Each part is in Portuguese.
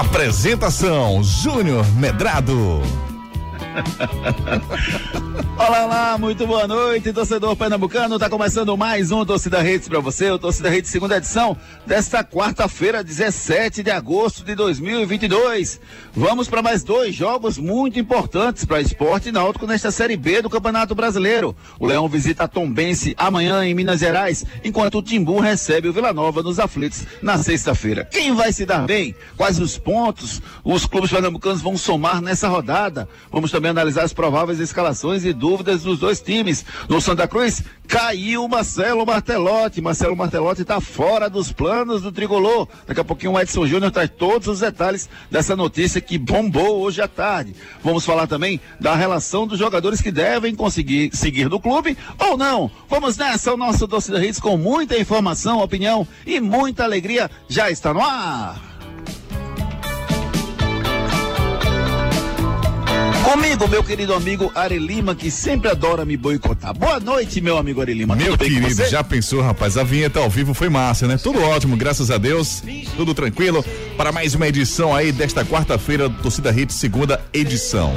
Apresentação Júnior Medrado. Olá, muito boa noite, torcedor pernambucano. Tá começando mais um Torcida Redes para você, o Torcida Redes segunda edição desta quarta-feira, 17 de agosto de 2022. Vamos para mais dois jogos muito importantes para esporte náutico nesta Série B do Campeonato Brasileiro. O Leão visita Tombense amanhã em Minas Gerais, enquanto o Timbu recebe o Vila Nova nos aflitos na sexta-feira. Quem vai se dar bem? Quais os pontos os clubes pernambucanos vão somar nessa rodada? Vamos também analisar as prováveis escalações e dúvidas dos dois times. No Santa Cruz, caiu Marcelo Martelotti. Marcelo Martelotti está fora dos planos do tricolor. Daqui a pouquinho o Edson Júnior traz todos os detalhes dessa notícia que bombou hoje à tarde. Vamos falar também da relação dos jogadores que devem conseguir seguir do clube ou não. Vamos nessa, o nosso Torcida Hits com muita informação, opinião e muita alegria já está no ar. Comigo, meu querido amigo Ari Lima, que sempre adora me boicotar. Boa noite, meu amigo Ari Lima. Meu querido, já pensou, rapaz? A vinheta ao vivo foi massa, né? Tudo ótimo, graças a Deus. Tudo tranquilo. Para mais uma edição aí desta quarta-feira do Torcida Hit, segunda edição.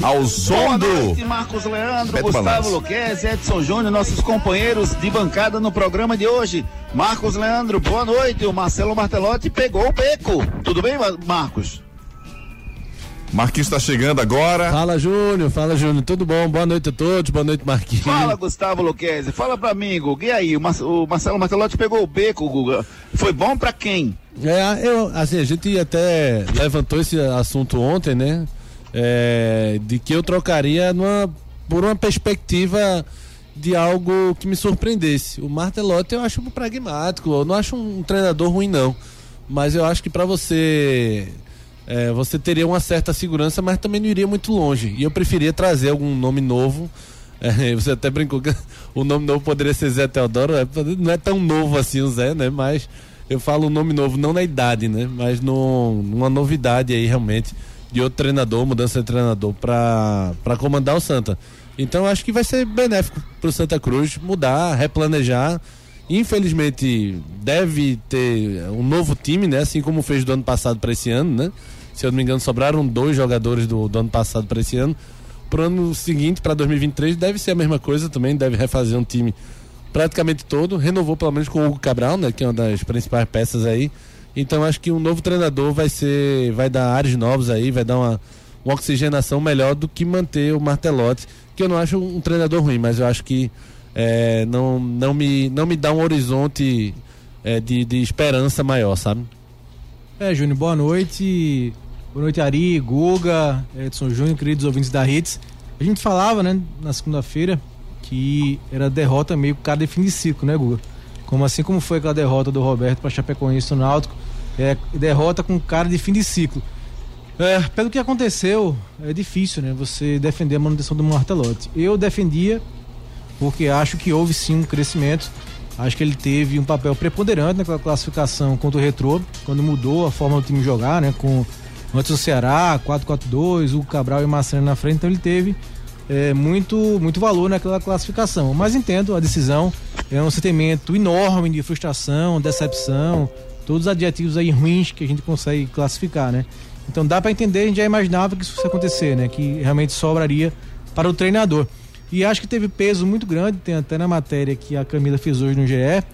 Ao som do. Marcos Leandro, Beto Gustavo Luquez, Edson Júnior, nossos companheiros de bancada no programa de hoje. Marcos Leandro, boa noite. O Marcelo Martelotti pegou o beco. Tudo bem, Marcos? Marquinhos está chegando agora. Fala, Júnior. Fala, Júnior. Tudo bom? Boa noite a todos. Boa noite, Marquinhos. Fala, Gustavo Luquezzi. Fala pra mim, Guga. E aí, o, Marcelo Martelotti pegou o beco, Guga. Foi bom pra quem? É, eu, assim, a gente até levantou esse assunto ontem, né? É, de que eu trocaria numa, por uma perspectiva de algo que me surpreendesse. O Martelotti eu acho pragmático. Eu não acho um treinador ruim, não. Mas eu acho que para você é, você teria uma certa segurança, mas também não iria muito longe. E eu preferia trazer algum nome novo. É, você até brincou que o nome novo poderia ser Zé Teodoro. É, não é tão novo assim o Zé, né? Mas eu falo o nome novo, não na idade, né? Mas no, numa novidade aí realmente de outro treinador, mudança de treinador para comandar o Santa. Então acho que vai ser benéfico para o Santa Cruz mudar, replanejar. Infelizmente deve ter um novo time, né? Assim como fez do ano passado para esse ano, né? Se eu não me engano, sobraram dois jogadores do, do ano passado para esse ano. Pro ano seguinte, para 2023, deve ser a mesma coisa também, deve refazer um time praticamente todo. Renovou pelo menos com o Hugo Cabral, né? Que é uma das principais peças aí. Então acho que um novo treinador vai ser. vai dar ares novos aí, vai dar uma, uma oxigenação melhor do que manter o Martelotti, que eu não acho um treinador ruim, mas eu acho que é, não, não, me, não me dá um horizonte é, de, de esperança maior, sabe? É, Júnior, boa noite. Boa noite, Ari, Guga, Edson Júnior, queridos ouvintes da Hits. A gente falava, né, na segunda-feira, que era derrota meio cara de fim de ciclo, né, Guga? Como assim como foi aquela derrota do Roberto para Chapecoense no Náutico, é derrota com cara de fim de ciclo. É, pelo que aconteceu, é difícil, né, você defender a manutenção do Martelotti. Eu defendia porque acho que houve sim um crescimento. Acho que ele teve um papel preponderante naquela classificação contra o Retrô, quando mudou a forma do time jogar, né, com antes o Ceará, 4-4-2, o Cabral e o Mastrano na frente, então ele teve é, muito, muito valor naquela classificação. Mas entendo a decisão, é um sentimento enorme de frustração, decepção, todos os adjetivos aí ruins que a gente consegue classificar, né? Então dá para entender, a gente já imaginava que isso fosse acontecer, né? Que realmente sobraria para o treinador. E acho que teve peso muito grande, tem até na matéria que a Camila fez hoje no GE,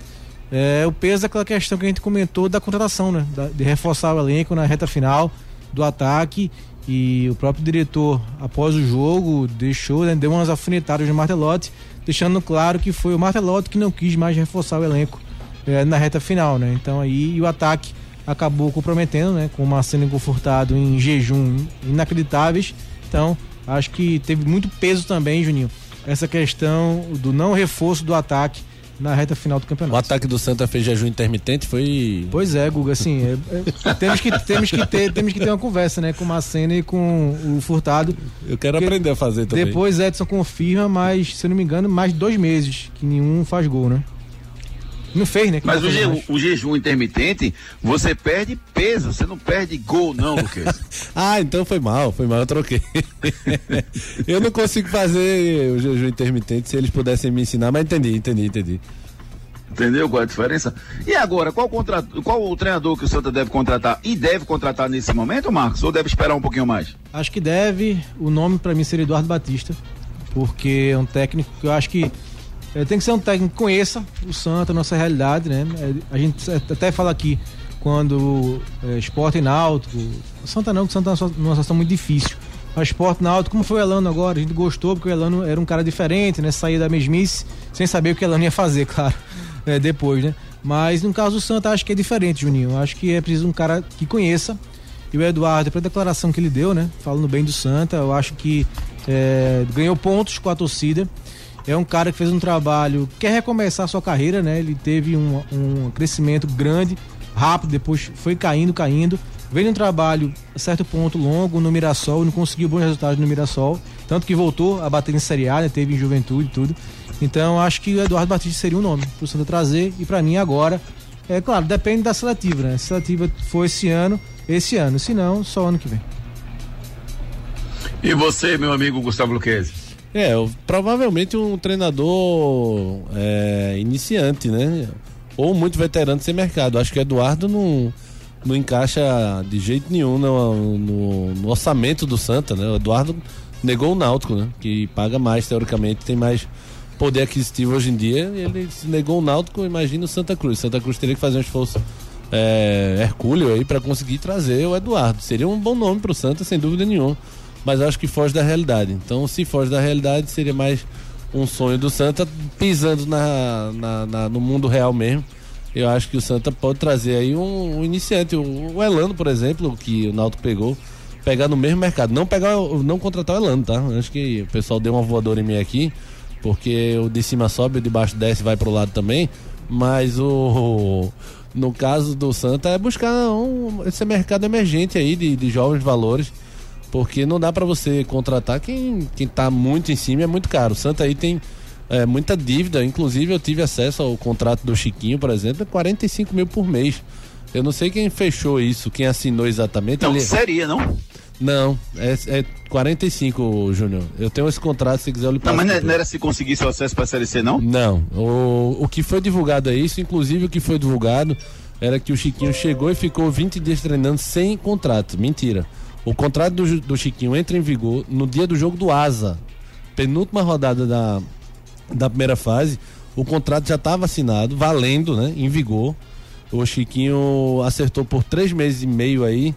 é, o peso daquela questão que a gente comentou da contratação, né? Da, de reforçar o elenco na reta final do ataque e o próprio diretor, após o jogo, deixou, né, deu umas alfinetadas no Martelotti, deixando claro que foi o Martelotti que não quis mais reforçar o elenco é, na reta final, né? Então aí o ataque acabou comprometendo, né? Com o Marcelo confortado em jejum inacreditáveis. Então, acho que teve muito peso também, Juninho, essa questão do não reforço do ataque na reta final do campeonato. O ataque do Santa fez jejum intermitente, foi. Pois é, Guga, assim, é, é, temos, que, temos, que ter, temos que ter uma conversa, né, com o Macena e com o Furtado. Eu quero aprender a fazer também. Depois Edson confirma, mas, se eu não me engano, mais de dois meses que nenhum faz gol, né? Não fez, né? Mas o, je, o, jejum intermitente, você perde peso, você não perde gol, não, ah, então foi mal, foi mal, eu troquei. eu não consigo fazer o jejum intermitente se eles pudessem me ensinar, mas entendi, entendi, entendi. Entendeu qual é a diferença? E agora, qual, contra... qual o treinador que o Santa deve contratar? E deve contratar nesse momento, Marcos? Ou deve esperar um pouquinho mais? Acho que deve. O nome para mim seria Eduardo Batista, porque é um técnico que eu acho que é, tem que ser um técnico que conheça o Santa, a nossa realidade, né? É, a gente até fala aqui quando é, esporte náutico, Santa não, o Santa é numa situação muito difícil. Mas esporte náutico, como foi o Elano agora, a gente gostou porque o Elano era um cara diferente, né? Saía da mesmice sem saber o que o Elano ia fazer, claro, é, depois, né? Mas no caso do Santa, acho que é diferente, Juninho. Acho que é preciso um cara que conheça. E o Eduardo, da declaração que ele deu, né? Falando bem do Santa, eu acho que é, ganhou pontos com a torcida é um cara que fez um trabalho, quer recomeçar sua carreira, né? Ele teve um, um crescimento grande, rápido, depois foi caindo, caindo. Veio um trabalho a certo ponto longo no Mirassol, não conseguiu bons resultados no Mirassol, tanto que voltou a bater em Série A, né? teve em Juventude e tudo. Então acho que o Eduardo Batista seria um nome para o Santa trazer e para mim agora, é claro, depende da seletiva, né? A seletiva for esse ano, esse ano, se não, só ano que vem. E você, meu amigo Gustavo Luquezzi? É, provavelmente um treinador é, iniciante, né? Ou muito veterano sem mercado. Acho que Eduardo não, não encaixa de jeito nenhum no, no, no orçamento do Santa, né? O Eduardo negou o Náutico, né? Que paga mais, teoricamente, tem mais poder aquisitivo hoje em dia. Ele negou o Náutico, imagina o Santa Cruz. Santa Cruz teria que fazer um esforço é, hercúleo aí para conseguir trazer o Eduardo. Seria um bom nome para o Santa, sem dúvida nenhuma mas acho que foge da realidade. Então, se foge da realidade, seria mais um sonho do Santa pisando na, na, na no mundo real mesmo. Eu acho que o Santa pode trazer aí um, um iniciante, o, o, Elano, por exemplo, que o Náutico pegou, pegar no mesmo mercado, não pegar, não contratar o Elano, tá? Acho que o pessoal deu uma voadora em mim aqui, porque o de cima sobe, o de baixo desce, vai pro lado também. Mas o, no caso do Santa é buscar um, esse mercado emergente aí de, de jovens valores porque não dá para você contratar quem, quem tá muito em cima é muito caro. O Santa aí tem é, muita dívida, inclusive eu tive acesso ao contrato do Chiquinho, por exemplo, é 45 mil por mês. Eu não sei quem fechou isso, quem assinou exatamente. Não, seria, não? Não, é, é 45, Júnior. Eu tenho esse contrato, se quiser eu lhe passo. Não, mas não era se conseguisse o acesso para a Série C, não? Não. O, o que foi divulgado é isso, inclusive o que foi divulgado era que o Chiquinho chegou e ficou 20 dias treinando sem contrato. Mentira. O contrato do, do Chiquinho entra em vigor no dia do jogo do Asa, penúltima rodada da, da primeira fase. O contrato já estava assinado, valendo, né? Em vigor. O Chiquinho acertou por três meses e meio aí,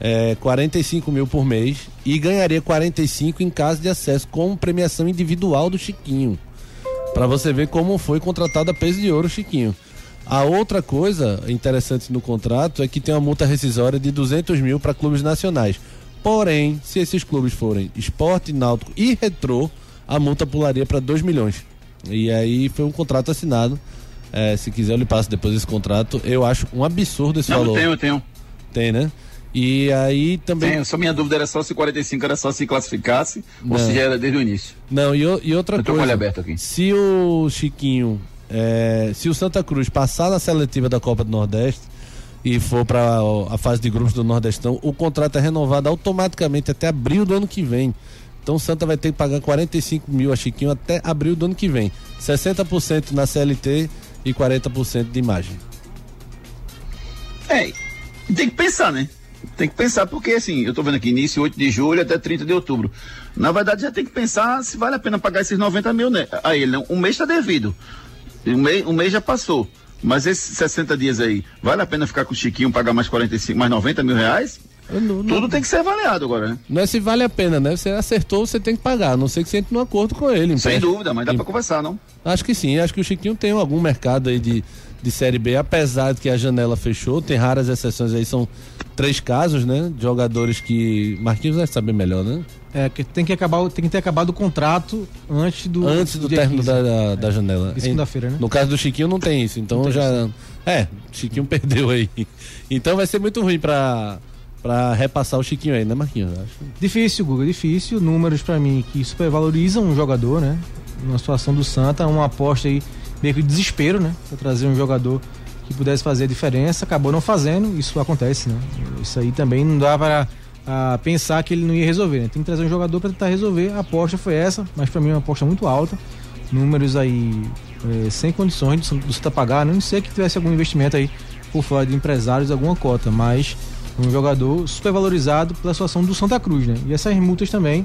é, 45 mil por mês e ganharia 45 em caso de acesso com premiação individual do Chiquinho. Para você ver como foi contratado a peso de ouro o Chiquinho. A outra coisa interessante no contrato é que tem uma multa rescisória de 200 mil para clubes nacionais. Porém, se esses clubes forem Esporte, Náutico e Retrô, a multa pularia para 2 milhões. E aí foi um contrato assinado. É, se quiser eu lhe passo depois esse contrato. Eu acho um absurdo esse Não, valor. Tenho, tenho. Tem, né? E aí também. Tem, só minha dúvida era só se 45 era só se classificasse Não. ou se já era desde o início. Não, e, e outra eu coisa. aberto aqui. Se o Chiquinho é, se o Santa Cruz passar na seletiva da Copa do Nordeste e for para a fase de grupos do Nordestão, o contrato é renovado automaticamente até abril do ano que vem. Então o Santa vai ter que pagar 45 mil a Chiquinho até abril do ano que vem. 60% na CLT e 40% de imagem. É, tem que pensar, né? Tem que pensar, porque assim, eu tô vendo aqui, início 8 de julho até 30 de outubro. Na verdade, já tem que pensar se vale a pena pagar esses 90 mil né, a ele. Né? Um mês está devido. Um mês, um mês já passou. Mas esses 60 dias aí, vale a pena ficar com o Chiquinho, pagar mais 45, mais 90 mil reais? Não, não, Tudo tem que ser avaliado agora, né? Não é se vale a pena, né? Você acertou, você tem que pagar. A não sei que você entre num acordo com ele. Sem dúvida, mas dá para conversar, não? Acho que sim. Acho que o Chiquinho tem algum mercado aí de, de Série B, apesar de que a janela fechou. Tem raras exceções aí, são três casos, né? De jogadores que. Marquinhos vai saber melhor, né? É, que tem que acabar, tem que ter acabado o contrato antes do Antes do dia término 15. da, da, da janela. Segunda-feira, né? No caso do Chiquinho não tem isso, então tem já. É, Chiquinho perdeu aí. Então vai ser muito ruim pra, pra repassar o Chiquinho aí, né, Marquinhos? Acho. Difícil, Guga, difícil. Números pra mim que supervalorizam um jogador, né? Numa situação do Santa, uma aposta aí meio que de desespero, né? Pra trazer um jogador que pudesse fazer a diferença, acabou não fazendo, isso acontece, né? Isso aí também não dá para ah, pensar que ele não ia resolver, né? Tem que trazer um jogador para tentar resolver. A aposta foi essa, mas pra mim é uma aposta muito alta. Números aí eh, sem condições do do Santa pagar, não sei que tivesse algum investimento aí por fora de empresários, alguma cota, mas um jogador super valorizado pela situação do Santa Cruz, né? E essas multas também,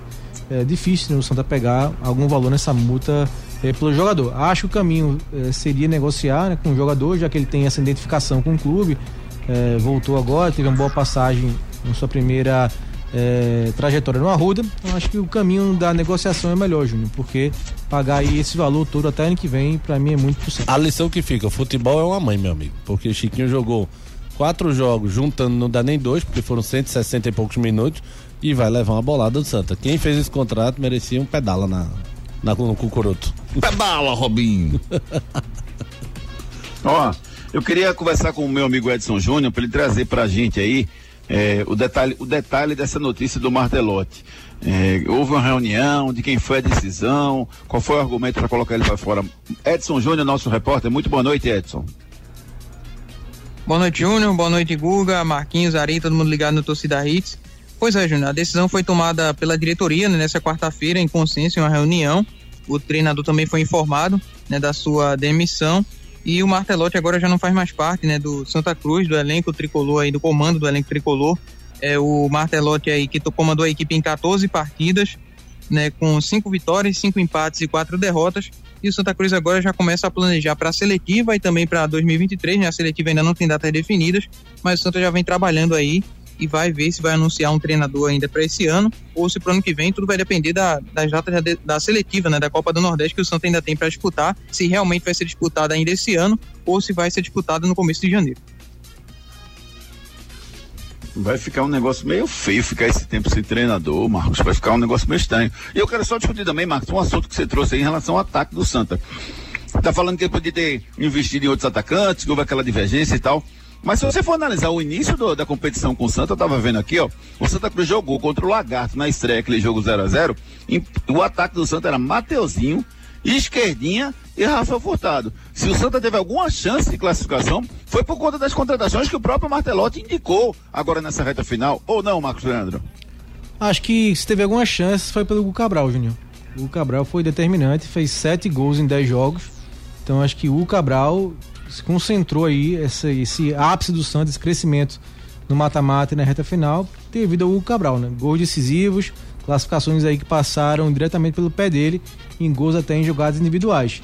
é difícil né, o Santa pegar algum valor nessa multa é, pelo jogador. Acho que o caminho é, seria negociar né, com o jogador, já que ele tem essa identificação com o clube, é, voltou agora, teve uma boa passagem na sua primeira é, trajetória no Arruda. Então acho que o caminho da negociação é melhor, Júnior, porque pagar aí esse valor todo até ano que vem, pra mim é muito possível. A lição que fica, o futebol é uma mãe, meu amigo. Porque Chiquinho jogou quatro jogos, juntando não dá nem dois, porque foram 160 e poucos minutos, e vai levar uma bolada do Santa. Quem fez esse contrato merecia um pedala na, na, no cucuruto. Pedala, Robinho. Ó, eu queria conversar com o meu amigo Edson Júnior para ele trazer pra gente aí é, o, detalhe, o detalhe dessa notícia do Martelotti. É, houve uma reunião de quem foi a decisão, qual foi o argumento para colocar ele para fora. Edson Júnior, nosso repórter, muito boa noite, Edson. Boa noite, Júnior. Boa noite, Guga, Marquinhos, Ari, todo mundo ligado no Torcida Hits. Pois é, Júnior, a decisão foi tomada pela diretoria né, nessa quarta-feira, em consenso, em uma reunião. O treinador também foi informado né, da sua demissão. E o Martelotti agora já não faz mais parte né, do Santa Cruz, do elenco tricolor aí, do comando do elenco tricolor. É o Martelotti aí que comandou a equipe em 14 partidas, né, com cinco vitórias, cinco empates e quatro derrotas. E o Santa Cruz agora já começa a planejar para a seletiva e também para 2023, né? A seletiva ainda não tem datas definidas, mas o Santa já vem trabalhando aí e vai ver se vai anunciar um treinador ainda para esse ano ou se para ano que vem. Tudo vai depender da, das datas da, da seletiva, né? Da Copa do Nordeste que o Santa ainda tem para disputar, se realmente vai ser disputada ainda esse ano ou se vai ser disputada no começo de janeiro. Vai ficar um negócio meio feio ficar esse tempo sem treinador, Marcos. Vai ficar um negócio meio estranho. E eu quero só discutir também, Marcos, um assunto que você trouxe aí em relação ao ataque do Santa. Tá falando que ele podia ter investido em outros atacantes, que houve aquela divergência e tal. Mas se você for analisar o início do- da competição com o Santa, eu tava vendo aqui, ó. O Santa Cruz jogou contra o Lagarto na estreia, aquele jogo 0 a 0 e O ataque do Santa era Mateuzinho, Esquerdinha e Rafael Furtado. Se o Santa teve alguma chance de classificação, foi por conta das contratações que o próprio Martelotti indicou agora nessa reta final. Ou não, Marcos Leandro? Acho que se teve alguma chance foi pelo Hugo Cabral, Júnior. O Cabral foi determinante, fez sete gols em dez jogos. Então acho que o Cabral se concentrou aí, esse, esse ápice do Santos, esse crescimento no mata-mata e na reta final, devido ao Hugo Cabral, né? Gols decisivos, classificações aí que passaram diretamente pelo pé dele, em gols até em jogadas individuais.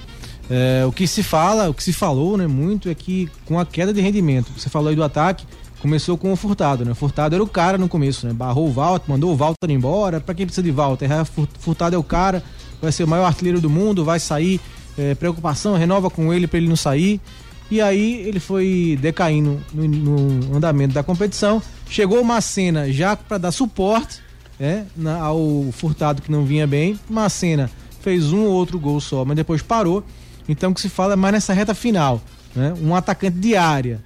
É, o que se fala, o que se falou, né, muito é que com a queda de rendimento, você falou aí do ataque, começou com o Furtado, né? Furtado era o cara no começo, né? Barrou o Walter, mandou o Walter embora. Pra quem precisa de Walter? Fur- Furtado é o cara, vai ser o maior artilheiro do mundo, vai sair. é, preocupação, renova com ele pra ele não sair. E aí ele foi decaindo no, no andamento da competição. Chegou uma cena já para dar suporte né, na- ao Furtado que não vinha bem. Macena fez um ou outro gol só, mas depois parou. Então o que se fala é mais nessa reta final, né? Um atacante de área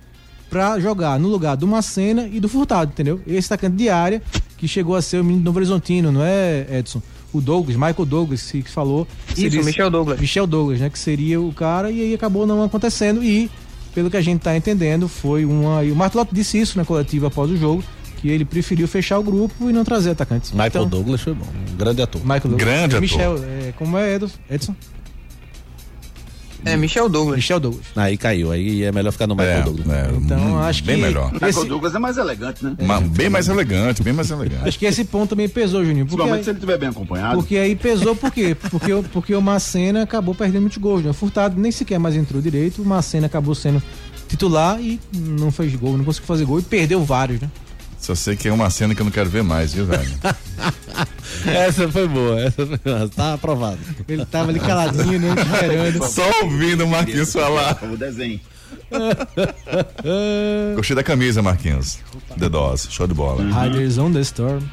para jogar no lugar do Macena e do Furtado, entendeu? Esse atacante de área que chegou a ser o menino do Novo Horizontino, não é, Edson? O Douglas, Michael Douglas, que falou. Isso, Michel Douglas. Michel Douglas, né? Que seria o cara e aí acabou não acontecendo e pelo que a gente tá entendendo foi uma e o Martelotto disse isso na coletiva após o jogo que ele preferiu fechar o grupo e não trazer atacantes. Michael Então, Douglas foi bom, um grande ator. Michael Douglas. Grande ator. Michel, é, como é Edson? É, Michel Douglas. Michel Douglas. Aí caiu, aí é melhor ficar no Michael É, Douglas. é, Então hum, acho que bem melhor. Michael Esse, Douglas é mais elegante, né? Ma- Bem mais elegante, bem mais elegante. acho que esse ponto também pesou, Juninho. Porque Principalmente aí, se ele estiver bem acompanhado. porque aí pesou por quê? Porque, o- porque o Macena acabou perdendo muitos gols. Né? O Furtado nem sequer mais entrou direito. O Macena acabou sendo titular e não fez gol, não conseguiu fazer gol e perdeu vários, né? Só sei que é uma cena que eu não quero ver mais, viu, velho? Essa foi boa, essa foi boa. Tá aprovado. Ele tava ali caladinho, né? Esperando. Só ouvindo o Marquinhos falar. O desenho. Gostei da camisa, Marquinhos. The Dose, show de bola. Riders on the Storm.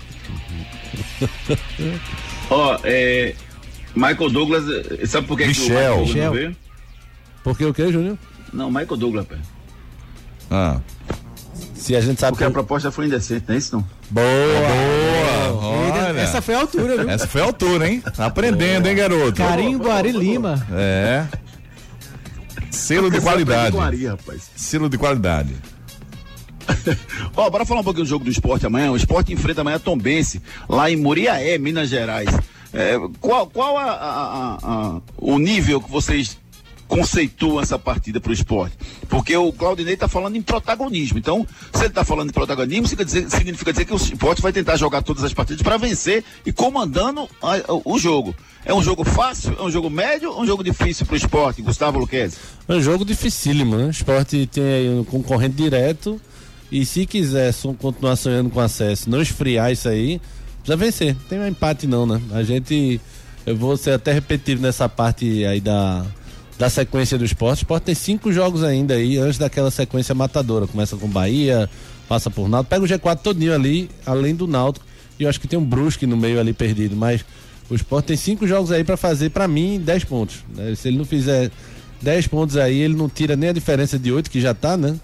Ó, é. Michael Douglas, eh, sabe por que, que o Michel. Michael Michel. veio? Porque o que, Júnior? Não, Michael Douglas, pé. Ah. Se a gente sabe Porque a que... proposta foi indecente, não é isso não? Boa! Boa! Olha. Essa foi a altura, viu? Essa foi a altura, hein? Tá aprendendo, hein, garoto? Carinho Guari Lima. É. Selo de qualidade. Selo de qualidade. Ó, bora falar um pouquinho do jogo do esporte amanhã. O esporte enfrenta amanhã Tombense, lá em Muriaé, Minas Gerais. É, qual qual a- a- a- a- o nível que vocês conceituam essa partida para o esporte? Porque o Claudinei está falando em protagonismo. Então, se ele está falando em protagonismo, significa dizer, significa dizer que o esporte vai tentar jogar todas as partidas para vencer e comandando a- o jogo. É um jogo fácil? É um jogo médio ou um jogo difícil para o esporte, Gustavo Luquezzi? É um jogo dificílimo, né? O esporte tem um concorrente direto e se quiser continuar sonhando com acesso, não esfriar isso aí, precisa vencer. Não tem mais empate não, né? A gente, eu vou ser até repetitivo nessa parte aí da, da sequência do esporte. O esporte tem cinco jogos ainda aí, antes daquela sequência matadora. Começa com Bahia, passa por Náutico, pega o G4 todinho ali, além do Náutico. E eu acho que tem um Brusque no meio ali perdido, mas o esporte tem cinco jogos aí pra fazer, pra mim, 10 pontos. né? Se ele não fizer 10 pontos aí, ele não tira nem a diferença de 8 que já tá, né?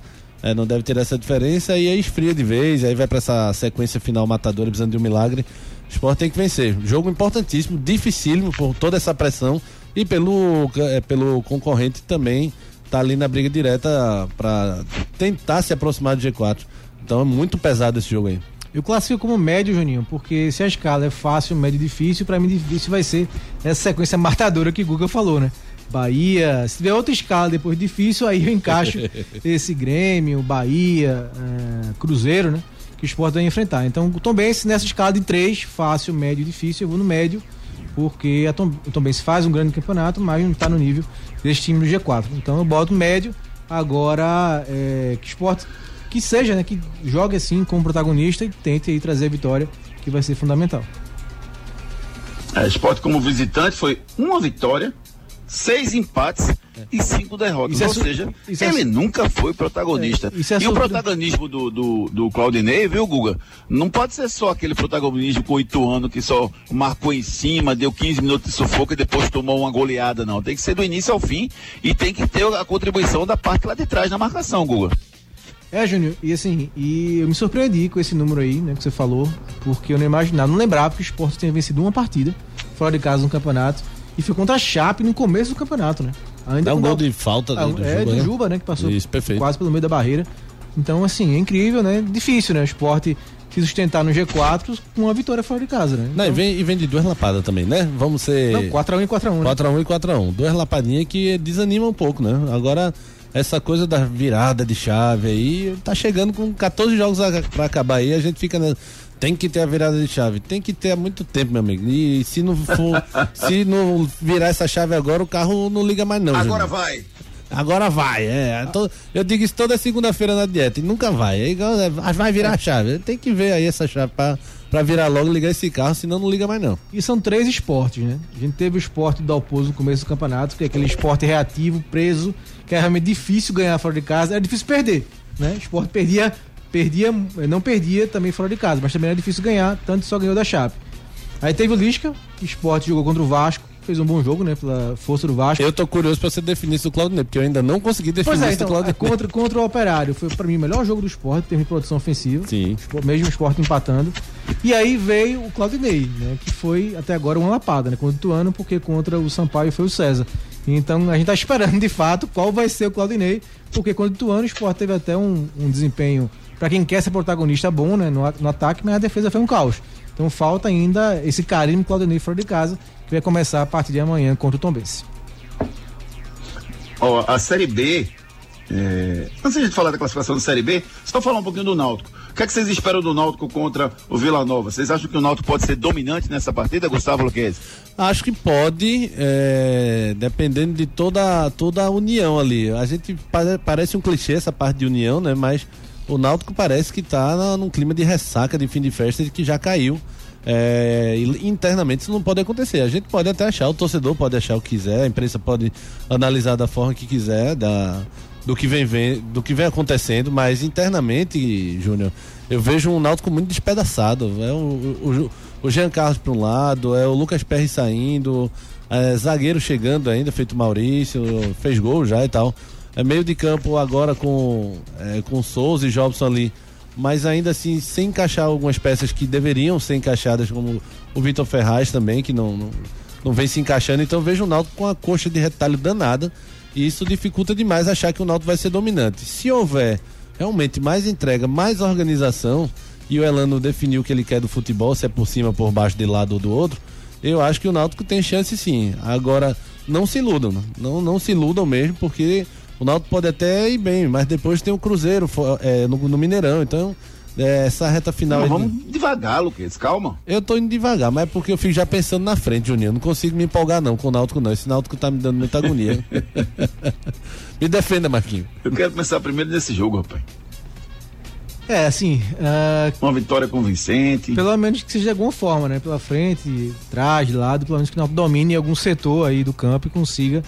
É, não deve ter essa diferença e aí esfria de vez, aí vai pra essa sequência final matadora precisando de um milagre. O esporte tem que vencer. Jogo importantíssimo, dificílimo por toda essa pressão e pelo, é, pelo concorrente também tá ali na briga direta pra tentar se aproximar do G4. Então é muito pesado esse jogo aí. Eu classifico como médio, Juninho, porque se a escala é fácil, médio e difícil, pra mim difícil vai ser essa sequência matadora que o Guga falou, né? Bahia, se tiver outra escala depois difícil, aí eu encaixo esse Grêmio, Bahia, eh, Cruzeiro, né? Que o esporte vai enfrentar. Então, Tombense nessa escala de três, fácil, médio e difícil, eu vou no médio, porque a Tom, o faz um grande campeonato, mas não tá no nível desse time do G4. Então eu boto médio, agora eh, que esporte que seja, né, que jogue assim como protagonista e tente aí trazer a vitória, que vai ser fundamental. É, esporte como visitante foi uma vitória, seis empates e cinco derrotas. Isso é Ou su- seja, isso é ele su- nunca foi protagonista. É, é e o protagonismo do, do, do Claudinei, viu, Guga? Não pode ser só aquele protagonismo com oito anos que só marcou em cima, deu 15 minutos de sufoco e depois tomou uma goleada, não. Tem que ser do início ao fim e tem que ter a contribuição da parte lá de trás na marcação, Guga. É, Júnior, e assim, e eu me surpreendi com esse número aí, né, que você falou, porque eu não imaginava, não lembrava que o Sport tinha vencido uma partida fora de casa no campeonato e foi contra a Chape no começo do campeonato, né? Ainda Dá um gol de falta Ah, do, do é, Juba, do né? Juba, né? Que passou Isso, perfeito. quase pelo meio da barreira. Então, assim, é incrível, né? Difícil, né? O esporte se sustentar no G4 com uma vitória fora de casa, né? Não, e, vem, e vem de duas lapadas também, né? Vamos ser. Não, 4x1 e 4x1, né? 4x1 e 4x1. Duas lapadinhas que desanima um pouco, né? Agora, essa coisa da virada de chave aí, tá chegando com 14 jogos pra acabar aí, a gente fica. Tem que ter a virada de chave. Tem que ter há muito tempo, meu amigo. E se não for. se não virar essa chave agora, o carro não liga mais, não. Agora Júnior. vai. Agora vai, é. To- Eu digo isso toda segunda-feira na dieta e nunca vai. É igual, é, vai virar a chave. Tem que ver aí essa chave pra, pra virar logo e ligar esse carro, senão não liga mais não. E são três esportes, né? A gente teve o esporte do Dalpozo no começo do campeonato, que é aquele esporte reativo, preso, que é realmente difícil ganhar fora de casa, era difícil perder, né? O esporte perdia, perdia, não perdia também fora de casa, mas também era difícil ganhar, tanto só ganhou da Chape. Aí teve o Lisca, que o esporte jogou contra o Vasco, fez um bom jogo, né? Pela força do Vasco. Eu tô curioso pra você definir isso do Claudinei, porque eu ainda não consegui definir Pois é, isso do então, Claudinei. é, contra, contra o Operário, foi pra mim o melhor jogo do esporte, teve produção ofensiva. Sim. Mesmo o esporte empatando. E aí veio o Claudinei, né? Que foi até agora uma lapada, né? Contra o Ituano, porque contra o Sampaio foi o César. Então a gente tá esperando de fato qual vai ser o Claudinei, porque contra o Ituano o esporte teve até um, um desempenho, pra quem quer ser protagonista, bom, né? No, no ataque, mas a defesa foi um caos. Então falta ainda esse carinho Claudinei fora de casa, que vai começar a partir de amanhã contra o Tombense. Ó, a Série B. É... Antes de a gente falar da classificação da Série B, só falar um pouquinho do Náutico. O que, é que vocês esperam do Náutico contra o Vila Nova? Vocês acham que o Náutico pode ser dominante nessa partida, Gustavo Luquezzi? Acho que pode, é, dependendo de toda, toda a união ali. A gente pare- parece um clichê essa parte de união, né? Mas o Náutico parece que tá na- num clima de ressaca de fim de festa de que já caiu É, internamente isso não pode acontecer. A gente pode até achar, o torcedor pode achar o que quiser, a imprensa pode analisar da forma que quiser, da, do, que vem, vem, do que vem acontecendo, mas internamente, Júnior, eu vejo um Náutico muito despedaçado. É o, o, o Jean Carlos para um lado, é o Lucas Perry saindo, é, zagueiro chegando ainda, feito Maurício, fez gol já e tal. É meio de campo agora com, é, com Souza e Jobson ali mas ainda assim sem encaixar algumas peças que deveriam ser encaixadas, como o Vitor Ferraz também, que não, não, não, vem se encaixando. Então vejo o Náutico com a coxa de retalho danada e isso dificulta demais achar que o Náutico vai ser dominante. Se houver realmente mais entrega, mais organização e o Elano definiu o que ele quer do futebol, se é por cima, por baixo, de lado ou do outro, eu acho que o Náutico tem chance sim. Agora, não se iludam, não, não se iludam mesmo, porque o Náutico pode até ir bem, mas depois tem o Cruzeiro é, no, no, Mineirão. Então, é, essa reta final. Não, vamos de... devagar, Luquez, calma. Eu tô indo devagar, mas é porque eu fico já pensando na frente, Juninho. Eu não consigo me empolgar, não, com o Náutico, não. Esse Náutico tá me dando muita agonia. me defenda, Marquinhos. Eu quero começar primeiro nesse jogo, rapaz. É, assim. Uh... Uma vitória convincente. Pelo menos que seja de alguma forma, né? Pela frente, trás, de lado, pelo menos que não domine algum setor aí do campo e consiga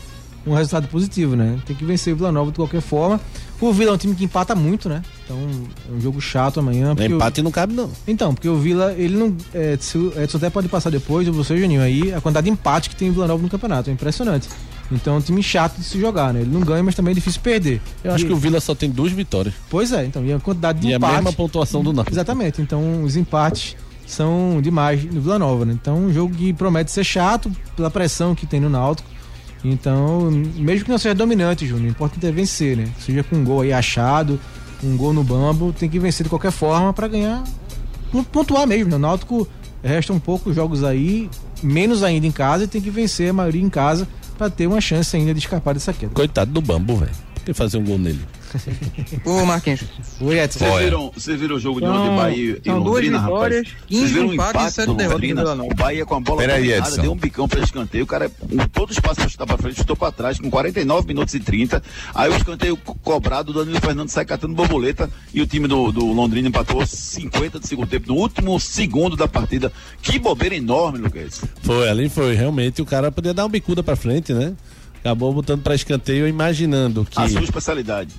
um resultado positivo, né? Tem que vencer o Vila Nova de qualquer forma. O Vila é um time que empata muito, né? Então é um jogo chato amanhã. Empate o... não cabe, não. Então, porque o Vila, ele não. É, se o Edson até pode passar depois, ou você, Juninho, aí, a quantidade de empate que tem o Vila Nova no campeonato. É impressionante. Então é um time chato de se jogar, né? Ele não ganha, mas também é difícil perder. Eu acho que o Vila só tem duas vitórias. Pois é, então, e a quantidade de e empate. E a mesma pontuação do Náutico. Exatamente. Então os empates são demais no Vila Nova, né? Então um jogo que promete ser chato pela pressão que tem no Náutico então, mesmo que não seja dominante, Júnior, importante é vencer, né? Seja com um gol aí achado, um gol no bambo, tem que vencer de qualquer forma para ganhar, pontuar mesmo. Né? O Náutico resta um poucos jogos aí, menos ainda em casa, e tem que vencer a maioria em casa para ter uma chance ainda de escapar dessa queda. Coitado do bambo, velho. Por que fazer um gol nele? Ô, Marquinhos. Oi, Edson. Vocês viram, viram o jogo de ontem, Bahia e Londrina, duas vitórias, rapaz? 15 viram empates e 7 derrotas O Bahia com a bola Pera Edson. deu um bicão pra escanteio, o cara, todo espaço pra chutar pra frente, chutou pra trás, com 49 minutos e 30. Aí o escanteio cobrado, o Danilo Fernando sai catando borboleta e o time do, do Londrina empatou 50 de segundo tempo, no último segundo da partida. Que bobeira enorme, Lucas. Foi, ali foi, realmente, o cara podia dar uma bicuda pra frente, né? Acabou botando para escanteio, imaginando que. A sua especialidade.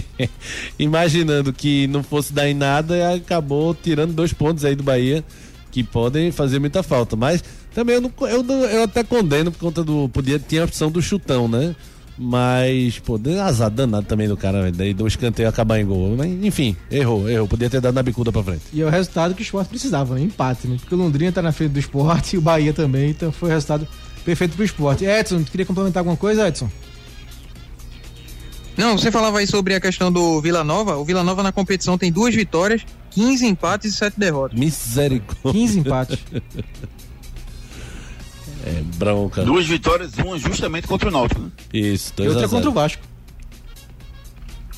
imaginando que não fosse dar em nada, e acabou tirando dois pontos aí do Bahia, que podem fazer muita falta. Mas também eu, não, eu, eu até condeno por conta do. Podia, tinha a opção do chutão, né? Mas, pô, deu azar danado também do cara, daí do escanteio acabar em gol. Mas, enfim, errou, errou. Podia ter dado na bicuda pra frente. E é o resultado que o esporte precisava, né? Empate, né? Porque o Londrina tá na frente do esporte e o Bahia também, então foi o resultado perfeito pro esporte. Edson, tu queria complementar alguma coisa, Edson? Não, você falava aí sobre a questão do Vila Nova. O Vila Nova na competição tem duas vitórias, 15 empates e 7 derrotas. Misericórdia. 15 empates. é bronca. Duas vitórias, uma justamente contra o Náutico, né? Isso, dois E outra contra o Vasco.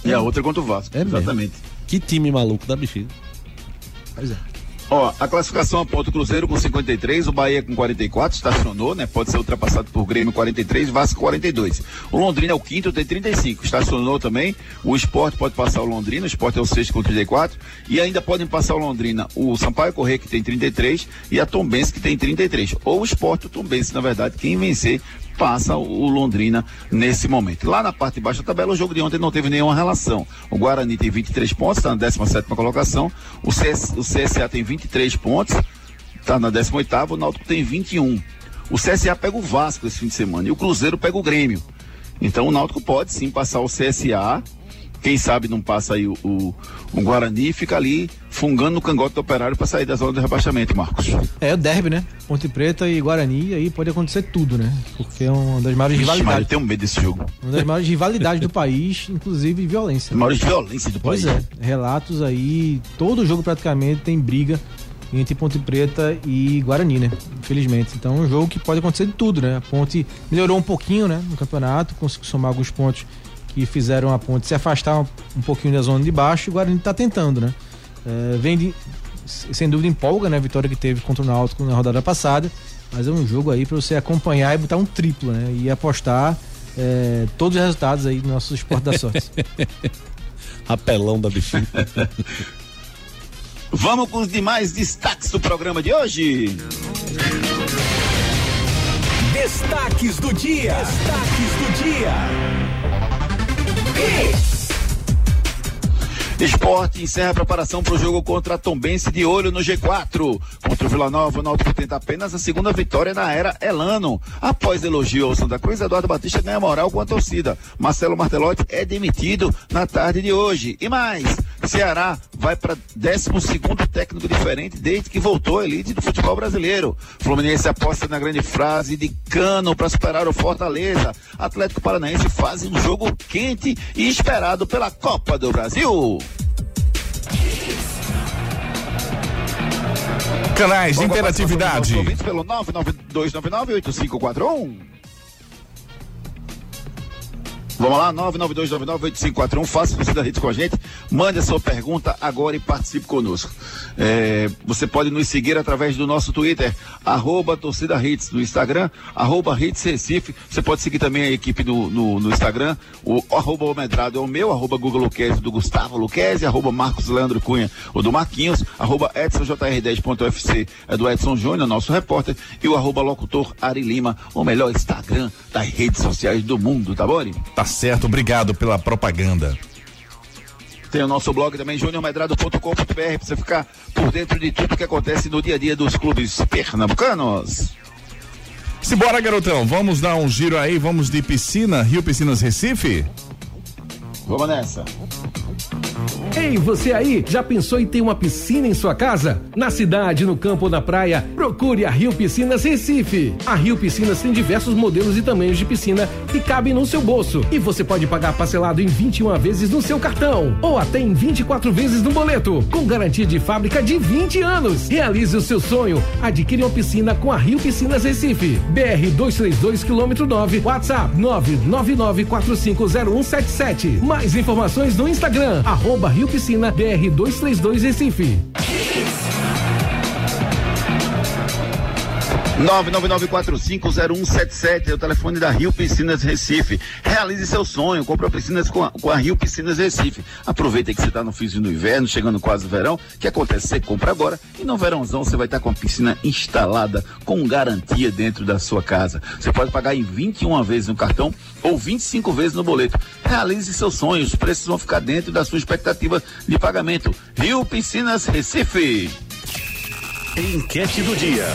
E a outra contra o Vasco. É exatamente. Mesmo. Que time maluco da bexiga. Pois é. Ó, a classificação aponta o Cruzeiro com 53, o Bahia com 44, estacionou, né? Pode ser ultrapassado por Grêmio 43, Vasco 42. O Londrina é o quinto, tem 35, estacionou também. O Esporte pode passar o Londrina, o Esporte é o sexto com 34. E ainda podem passar o Londrina o Sampaio Correia, que tem 33, e a Tombense, que tem 33. Ou o Esporte, o Tombense, na verdade, quem vencer passa o Londrina nesse momento. Lá na parte de baixo da tabela, o jogo de ontem não teve nenhuma relação. O Guarani tem 23 pontos, está na 17 colocação. O, CS, o CSA tem 23 pontos, está na 18 o Náutico tem 21. O CSA pega o Vasco esse fim de semana e o Cruzeiro pega o Grêmio. Então o Náutico pode sim passar o CSA quem sabe não passa aí o, o, o Guarani e fica ali fungando no cangote do operário para sair da zona de rebaixamento, Marcos. É o derby, né? Ponte Preta e Guarani, aí pode acontecer tudo, né? Porque é uma das maiores Vixe, rivalidades. eu tenho medo desse jogo. Uma das maiores rivalidades do país, inclusive violência. Né? Maiores violência do pois país. Pois é, relatos aí, todo jogo praticamente tem briga entre Ponte Preta e Guarani, né? Infelizmente. Então é um jogo que pode acontecer de tudo, né? A Ponte melhorou um pouquinho, né? No campeonato, conseguiu somar alguns pontos que fizeram a ponte se afastar um, um pouquinho da zona de baixo e o Guarani está tentando, né? É, vem de, sem dúvida empolga, né? A vitória que teve contra o Náutico na rodada passada, mas é um jogo aí para você acompanhar e botar um triplo, né? E apostar é, todos os resultados aí do nosso esporte da sorte. Apelão da bichinha. Vamos com os demais destaques do programa de hoje. Destaques do dia. Destaques do dia. Hits. Esporte encerra a preparação para o jogo contra a Tombense de olho no G4. Contra o Vila Nova, o Náutico tenta apenas a segunda vitória na era Elano. Após elogio ao Santa Cruz, Eduardo Batista ganha moral com a torcida. Marcelo Martelotti é demitido na tarde de hoje. E mais, Ceará vai para 12 técnico diferente desde que voltou à elite do futebol brasileiro. Fluminense aposta na grande frase de cano para superar o Fortaleza. Atlético Paranaense faz um jogo quente e esperado pela Copa do Brasil. Canais de interatividade. Pelo 992998541. Vamos lá, 992998541, faça o da Hits com a gente, mande a sua pergunta agora e participe conosco. É, você pode nos seguir através do nosso Twitter, arroba torcida Hits, no Instagram, arroba Hits Recife. Você pode seguir também a equipe no, no, no Instagram, o arroba o Medrado é o meu, arroba Google Luquezzi do Gustavo Luquezzi, arroba Marcos Leandro Cunha, o do Marquinhos, arroba EdsonJR10.fc é do Edson Júnior, nosso repórter, e o arroba locutor Ari Lima, o melhor Instagram das redes sociais do mundo, tá bom? Tá certo, obrigado pela propaganda. Tem o nosso blog também, juniormedrado.com.br, para você ficar por dentro de tudo que acontece no dia a dia dos clubes pernambucanos. Simbora, garotão, vamos dar um giro aí, vamos de piscina, Rio Piscinas Recife? Vamos nessa. Ei, você aí, já pensou em ter uma piscina em sua casa? Na cidade, no campo ou na praia, procure a Rio Piscinas Recife. A Rio Piscinas tem diversos modelos e tamanhos de piscina que cabem no seu bolso. E você pode pagar parcelado em 21 vezes no seu cartão ou até em 24 vezes no boleto, com garantia de fábrica de 20 anos. Realize o seu sonho. Adquire uma piscina com a Rio Piscinas Recife. BR 232 quilômetro 9, WhatsApp 999450177. Mais informações no Instagram, arroba Rio Piscina BR 232 Recife. 999450177 é o telefone da Rio Piscinas Recife. Realize seu sonho, compre piscinas com a, com a Rio Piscinas Recife. Aproveita que você está no fim do inverno, chegando quase o verão. O que acontece? Você compra agora e no verãozão você vai estar tá com a piscina instalada com garantia dentro da sua casa. Você pode pagar em 21 vezes no cartão ou 25 vezes no boleto. Realize seu sonho, os preços vão ficar dentro da sua expectativa de pagamento. Rio Piscinas Recife. Enquete do dia.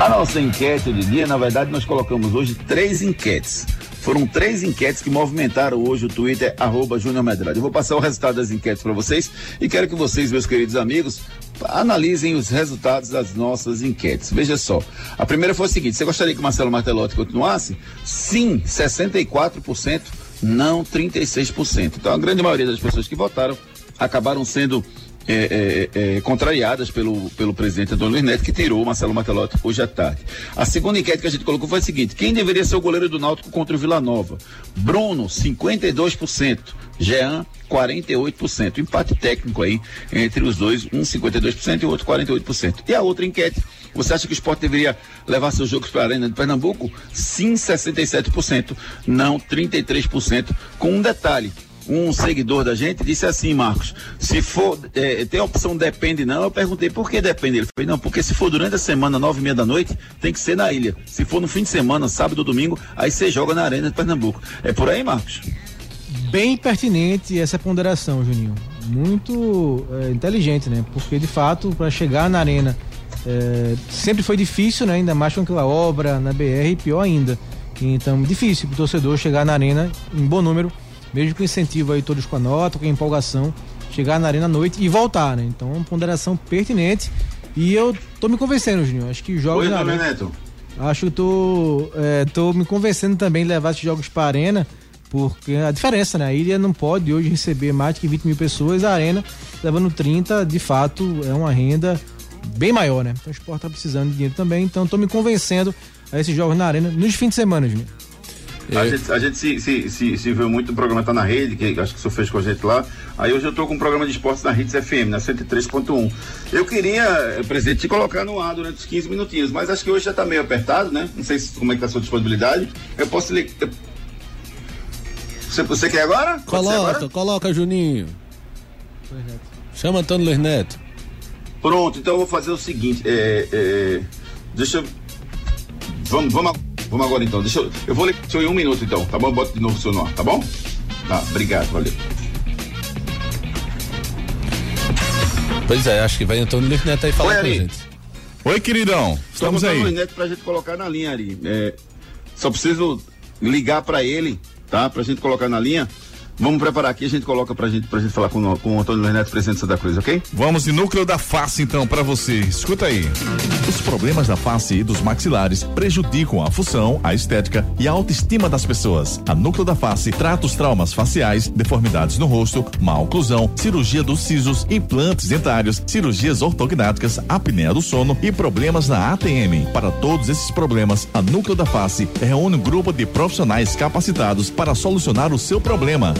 A nossa enquete de dia, na verdade, nós colocamos hoje três enquetes. Foram três enquetes que movimentaram hoje o Twitter, arroba Júnior Medrado. Eu vou passar o resultado das enquetes para vocês e quero que vocês, meus queridos amigos, analisem os resultados das nossas enquetes. Veja só. A primeira foi a seguinte: você gostaria que o Marcelo Martelotti continuasse? Sim, 64%, não 36%. Então a grande maioria das pessoas que votaram acabaram sendo é, é, é, contrariadas pelo, pelo presidente Antônio Luiz Neto, que tirou o Marcelo Martelotti hoje à tarde. A segunda enquete que a gente colocou foi a seguinte: quem deveria ser o goleiro do Náutico contra o Vila Nova? Bruno, 52%. Jean, 48%. Empate técnico aí entre os dois, um 52% e o outro 48%. E a outra enquete, você acha que o esporte deveria levar seus jogos para a Arena de Pernambuco? Sim, 67%, não 33%, com um detalhe um seguidor da gente disse assim, Marcos, se for, é, tem a opção depende não, eu perguntei por que depende, ele falou, não, porque se for durante a semana, nove e meia da noite, tem que ser na ilha, se for no fim de semana, sábado ou domingo, aí você joga na Arena de Pernambuco, é por aí, Marcos? Bem pertinente essa ponderação, Juninho, muito é, inteligente, né, porque de fato, para chegar na Arena, é, sempre foi difícil, né, ainda mais com aquela obra na BR, pior ainda, então difícil para o torcedor chegar na Arena em bom número, mesmo com incentivo aí todos com a nota, com a empolgação, chegar na arena à noite e voltar, né? Então, uma ponderação pertinente. E eu tô me convencendo, Juninho. Acho que jogos. Oi, na arena, Neto. Acho que tô, é, tô me convencendo também de levar esses jogos para a arena, porque a diferença, né? A ilha não pode hoje receber mais de que 20 mil pessoas, a arena, levando 30, de fato, é uma renda bem maior, né? Então o esporte tá precisando de dinheiro também, então tô me convencendo a esses jogos na arena nos fins de semana, Juninho. A gente, a gente se, se, se, se viu muito, o programa tá na rede, que acho que o senhor fez com a gente lá. Aí hoje eu tô com um programa de esportes na Hits FM, na 103.1. Eu queria, eh, presidente, te colocar no ar durante os 15 minutinhos, mas acho que hoje já tá meio apertado, né? Não sei se, como é que tá a sua disponibilidade. Eu posso ler. Você, você quer agora? Coloca, agora? coloca, Juninho. Chama Antônio Luiz Neto. Pronto, então eu vou fazer o seguinte, é, é, deixa eu, vamos, vamos, vamos agora então, deixa eu, eu vou ler o senhor em um minuto então, tá bom? Bota de novo o seu nome, tá bom? Tá, obrigado, valeu. Pois é, acho que vai Antônio Luiz Neto aí falar Oi, com a gente. Oi, queridão. Estamos Tô aí. Neto pra gente colocar na linha ali, é, só preciso ligar pra ele, tá? Pra gente colocar na linha. Vamos preparar aqui, a gente coloca pra gente, pra gente falar com, o- com o Antônio Luiz Neto, presidente da Santa Cruz, ok? Vamos de núcleo da face então para você. Escuta aí. Os problemas da face e dos maxilares prejudicam a função, a estética e a autoestima das pessoas. A núcleo da face trata os traumas faciais, deformidades no rosto, má oclusão, cirurgia dos sisos, implantes dentários, cirurgias ortognáticas, apneia do sono e problemas na ATM. Para todos esses problemas, a núcleo da face reúne um grupo de profissionais capacitados para solucionar o seu problema,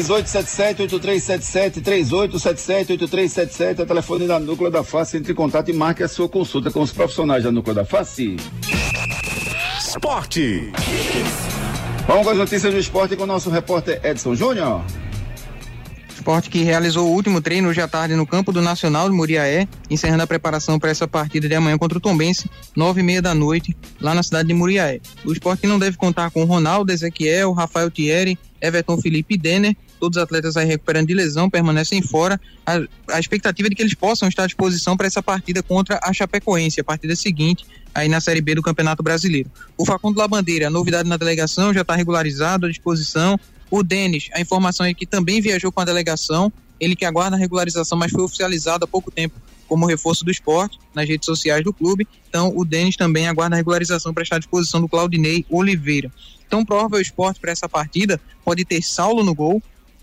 3877-8377, 3877-8377, é o telefone da Núcleo da Face. Entre em contato e marque a sua consulta com os profissionais da Núcleo da Face. Esporte. Vamos com as notícias do esporte com o nosso repórter Edson Júnior. Esporte que realizou o último treino hoje à tarde no campo do Nacional de Muriaé, encerrando a preparação para essa partida de amanhã contra o Tombense, nove e meia da noite, lá na cidade de Muriaé. O esporte não deve contar com Ronaldo, Ezequiel, Rafael Thierry, Everton Felipe e Denner, todos os atletas aí recuperando de lesão, permanecem fora. A, a expectativa é de que eles possam estar à disposição para essa partida contra a Chapecoense, a partida seguinte, aí na Série B do Campeonato Brasileiro. O Facundo Labandeira, novidade na delegação, já está regularizado, à disposição. O Denis, a informação é que também viajou com a delegação, ele que aguarda a regularização, mas foi oficializado há pouco tempo como reforço do esporte nas redes sociais do clube. Então, o Denis também aguarda a regularização para estar à disposição do Claudinei Oliveira. Então, provável esporte para essa partida pode ter Saulo no gol,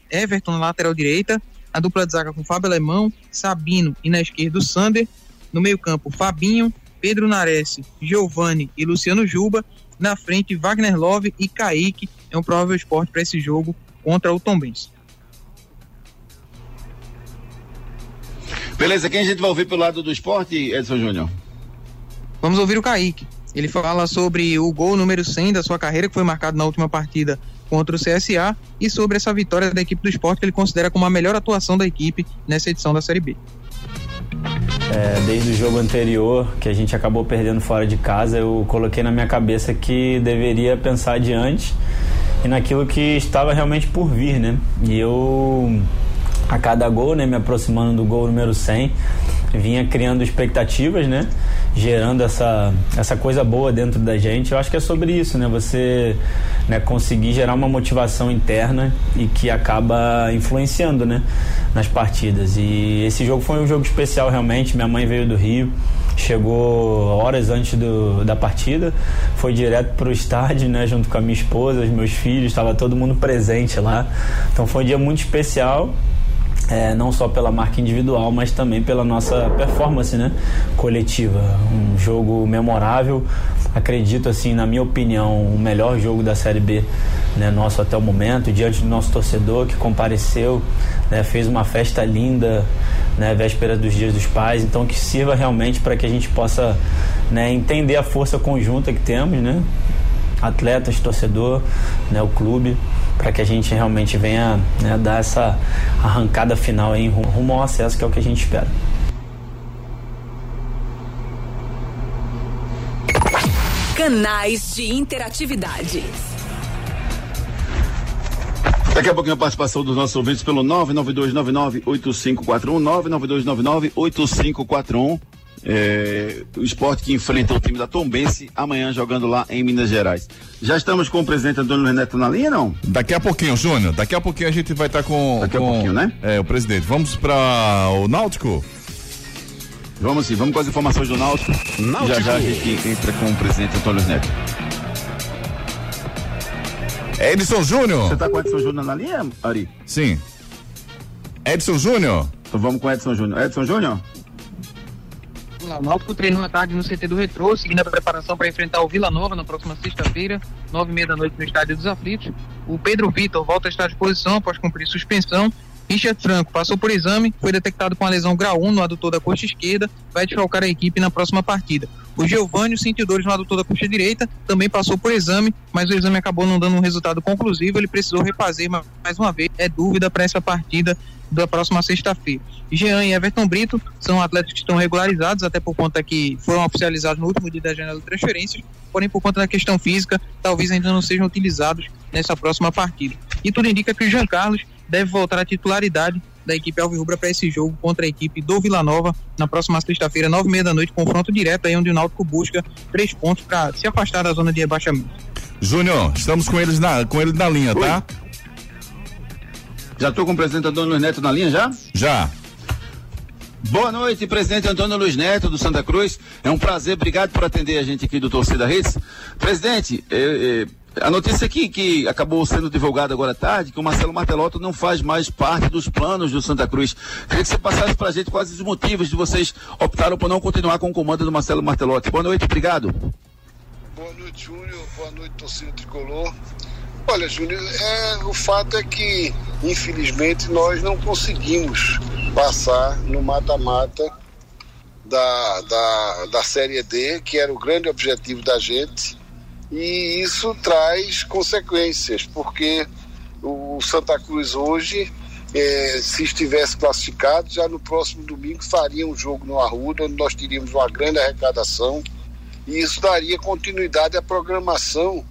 Everton na lateral direita, a dupla de zaga com Fábio Alemão, Sabino e na esquerda o Sander. No meio-campo, Fabinho, Pedro Nares, Giovanni e Luciano Juba. Na frente, Wagner Love e Kaique. É um provável esporte para esse jogo contra o Tombense. Beleza, quem a gente vai ouvir pelo lado do esporte, Edson Júnior? Vamos ouvir o Kaique. Ele fala sobre o gol número 100 da sua carreira, que foi marcado na última partida contra o CSA, e sobre essa vitória da equipe do esporte, que ele considera como a melhor atuação da equipe nessa edição da Série B. É, desde o jogo anterior, que a gente acabou perdendo fora de casa, eu coloquei na minha cabeça que deveria pensar adiante e naquilo que estava realmente por vir, né? E eu, a cada gol, né, me aproximando do gol número 100, vinha criando expectativas, né? Gerando essa, essa coisa boa dentro da gente. Eu acho que é sobre isso, né? Você né, conseguir gerar uma motivação interna e que acaba influenciando, né? Nas partidas. E esse jogo foi um jogo especial, realmente. Minha mãe veio do Rio, chegou horas antes do, da partida, foi direto para o estádio, né? Junto com a minha esposa, os meus filhos, estava todo mundo presente lá. Então foi um dia muito especial é, não só pela marca individual, mas também pela nossa performance né, coletiva. Um jogo memorável, acredito assim, na minha opinião, o melhor jogo da Série B né, nosso até o momento, diante do nosso torcedor que compareceu, né, fez uma festa linda, né, véspera dos Dias dos Pais, então que sirva realmente para que a gente possa né, entender a força conjunta que temos, né, atletas, torcedor, né, o clube, para que a gente realmente venha né, dar essa arrancada final aí rumo, rumo ao acesso, que é o que a gente espera. Canais de interatividade. Daqui a pouquinho a participação dos nossos ouvintes pelo 992998541, 992998541. É, o esporte que enfrenta o time da Tombense amanhã jogando lá em Minas Gerais. Já estamos com o presidente Antônio Neto na linha, não? Daqui a pouquinho, Júnior. Daqui a pouquinho a gente vai estar com. Daqui a com, pouquinho, né? É, o presidente. Vamos para o Náutico? Vamos sim, vamos com as informações do Náutico. Náutico. Já já a gente entra com o presidente Antônio Neto. Edson Júnior? Você tá com o Edson Júnior na linha, Ari? Sim. Edson Júnior? Então vamos com o Edson Júnior. Edson Júnior? O Náutico treinou à tarde no CT do Retrô, seguindo a preparação para enfrentar o Vila Nova na próxima sexta-feira, nove e meia da noite no Estádio dos Aflitos. O Pedro Vitor volta a estar à disposição após cumprir suspensão. Richard Franco passou por exame, foi detectado com a lesão grau 1 no adutor da coxa esquerda, vai desfalcar a equipe na próxima partida. O Giovanni sentiu dores no adutor da coxa direita, também passou por exame, mas o exame acabou não dando um resultado conclusivo, ele precisou refazer mais uma vez. É dúvida para essa partida da próxima sexta-feira. Jean e Everton Brito são atletas que estão regularizados, até por conta que foram oficializados no último dia da janela de transferências, porém por conta da questão física, talvez ainda não sejam utilizados nessa próxima partida. E tudo indica que o Jean Carlos deve voltar à titularidade da equipe Alvirrubra para esse jogo contra a equipe do Vila Nova na próxima sexta-feira, nove e meia da noite, confronto direto aí onde o Náutico busca três pontos para se afastar da zona de rebaixamento. Júnior, estamos com eles na, com ele na linha, Oi. tá? Já estou com o presidente Antônio Luiz Neto na linha já? Já. Boa noite, presidente Antônio Luiz Neto do Santa Cruz. É um prazer, obrigado por atender a gente aqui do Torcida Redes. Presidente, eh, eh, a notícia aqui que acabou sendo divulgada agora à tarde, que o Marcelo Martelotto não faz mais parte dos planos do Santa Cruz. Queria que você passasse para a gente quais os motivos de vocês optaram por não continuar com o comando do Marcelo Martelotto. Boa noite, obrigado. Boa noite, Júnior. Boa noite, torcida tricolor. Olha, Júnior, é, o fato é que, infelizmente, nós não conseguimos passar no mata-mata da, da, da Série D, que era o grande objetivo da gente, e isso traz consequências, porque o Santa Cruz hoje, eh, se estivesse classificado, já no próximo domingo faria um jogo no Arruda, onde nós teríamos uma grande arrecadação, e isso daria continuidade à programação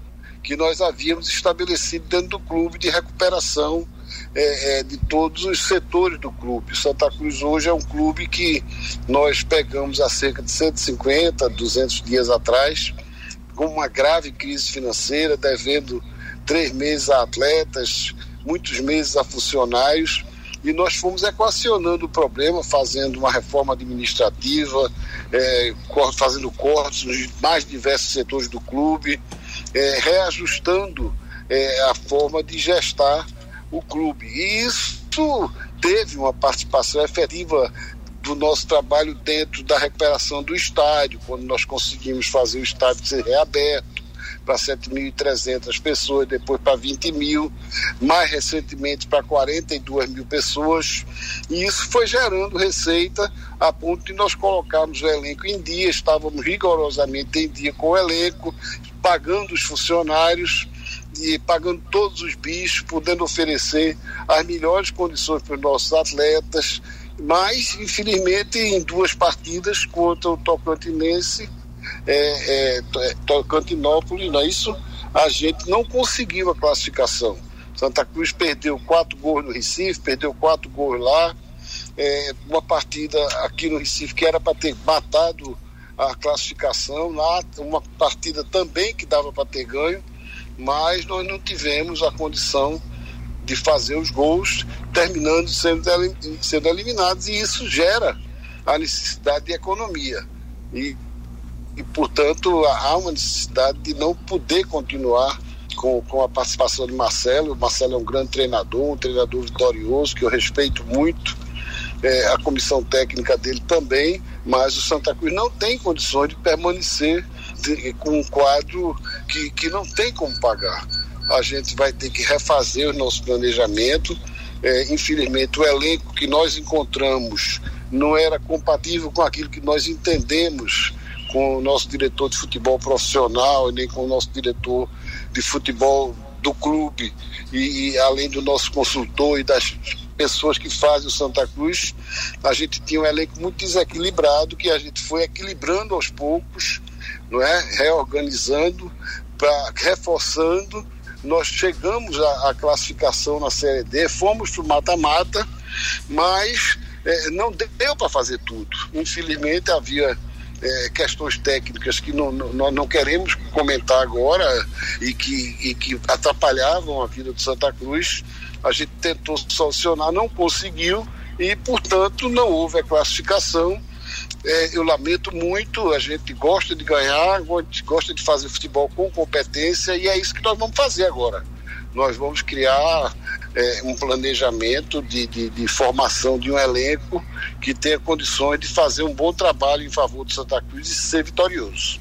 que nós havíamos estabelecido dentro do clube de recuperação eh, eh, de todos os setores do clube. Santa Cruz hoje é um clube que nós pegamos há cerca de 150, 200 dias atrás, com uma grave crise financeira, devendo três meses a atletas, muitos meses a funcionários, e nós fomos equacionando o problema, fazendo uma reforma administrativa, cor- fazendo cortes nos mais diversos setores do clube, eh, reajustando eh, a forma de gestar o clube. E isso teve uma participação efetiva do nosso trabalho dentro da recuperação do estádio, quando nós conseguimos fazer o estádio ser reaberto para 7.300 pessoas, depois para 20 mil, mais recentemente para 42 mil pessoas, e isso foi gerando receita a ponto de nós colocarmos o elenco em dia, estávamos rigorosamente em dia com o elenco, pagando os funcionários e pagando todos os bichos, podendo oferecer as melhores condições para os nossos atletas, mas infelizmente em duas partidas contra o Tocantinense, é, é, é, Tocantinópolis, não é isso? A gente não conseguiu a classificação. Santa Cruz perdeu quatro gols no Recife, perdeu quatro gols lá. É, uma partida aqui no Recife que era para ter matado a classificação, lá uma partida também que dava para ter ganho, mas nós não tivemos a condição de fazer os gols, terminando sendo, sendo eliminados, e isso gera a necessidade de economia. E, e, portanto, há uma necessidade de não poder continuar com, com a participação de Marcelo. O Marcelo é um grande treinador, um treinador vitorioso, que eu respeito muito. É, a comissão técnica dele também, mas o Santa Cruz não tem condições de permanecer de- com um quadro que, que não tem como pagar. A gente vai ter que refazer o nosso planejamento. É, infelizmente, o elenco que nós encontramos não era compatível com aquilo que nós entendemos com o nosso diretor de futebol profissional e nem com o nosso diretor de futebol do clube e, e além do nosso consultor e das pessoas que fazem o Santa Cruz, a gente tinha um elenco muito desequilibrado que a gente foi equilibrando aos poucos, não é? Reorganizando, pra, reforçando. Nós chegamos à, classificação na Série D, fomos para o mata-mata, mas eh, não deu para fazer tudo. Infelizmente havia eh, questões técnicas que não, não- nós não queremos comentar agora e que, e que atrapalhavam a vida do Santa Cruz. A gente tentou solucionar, não conseguiu e, portanto, não houve a classificação. É, eu lamento muito, a gente gosta de ganhar, gosta de fazer futebol com competência e é isso que nós vamos fazer agora. Nós vamos criar é, um planejamento de, de, de, formação de um elenco que tenha condições de fazer um bom trabalho em favor do Santa Cruz e ser vitorioso.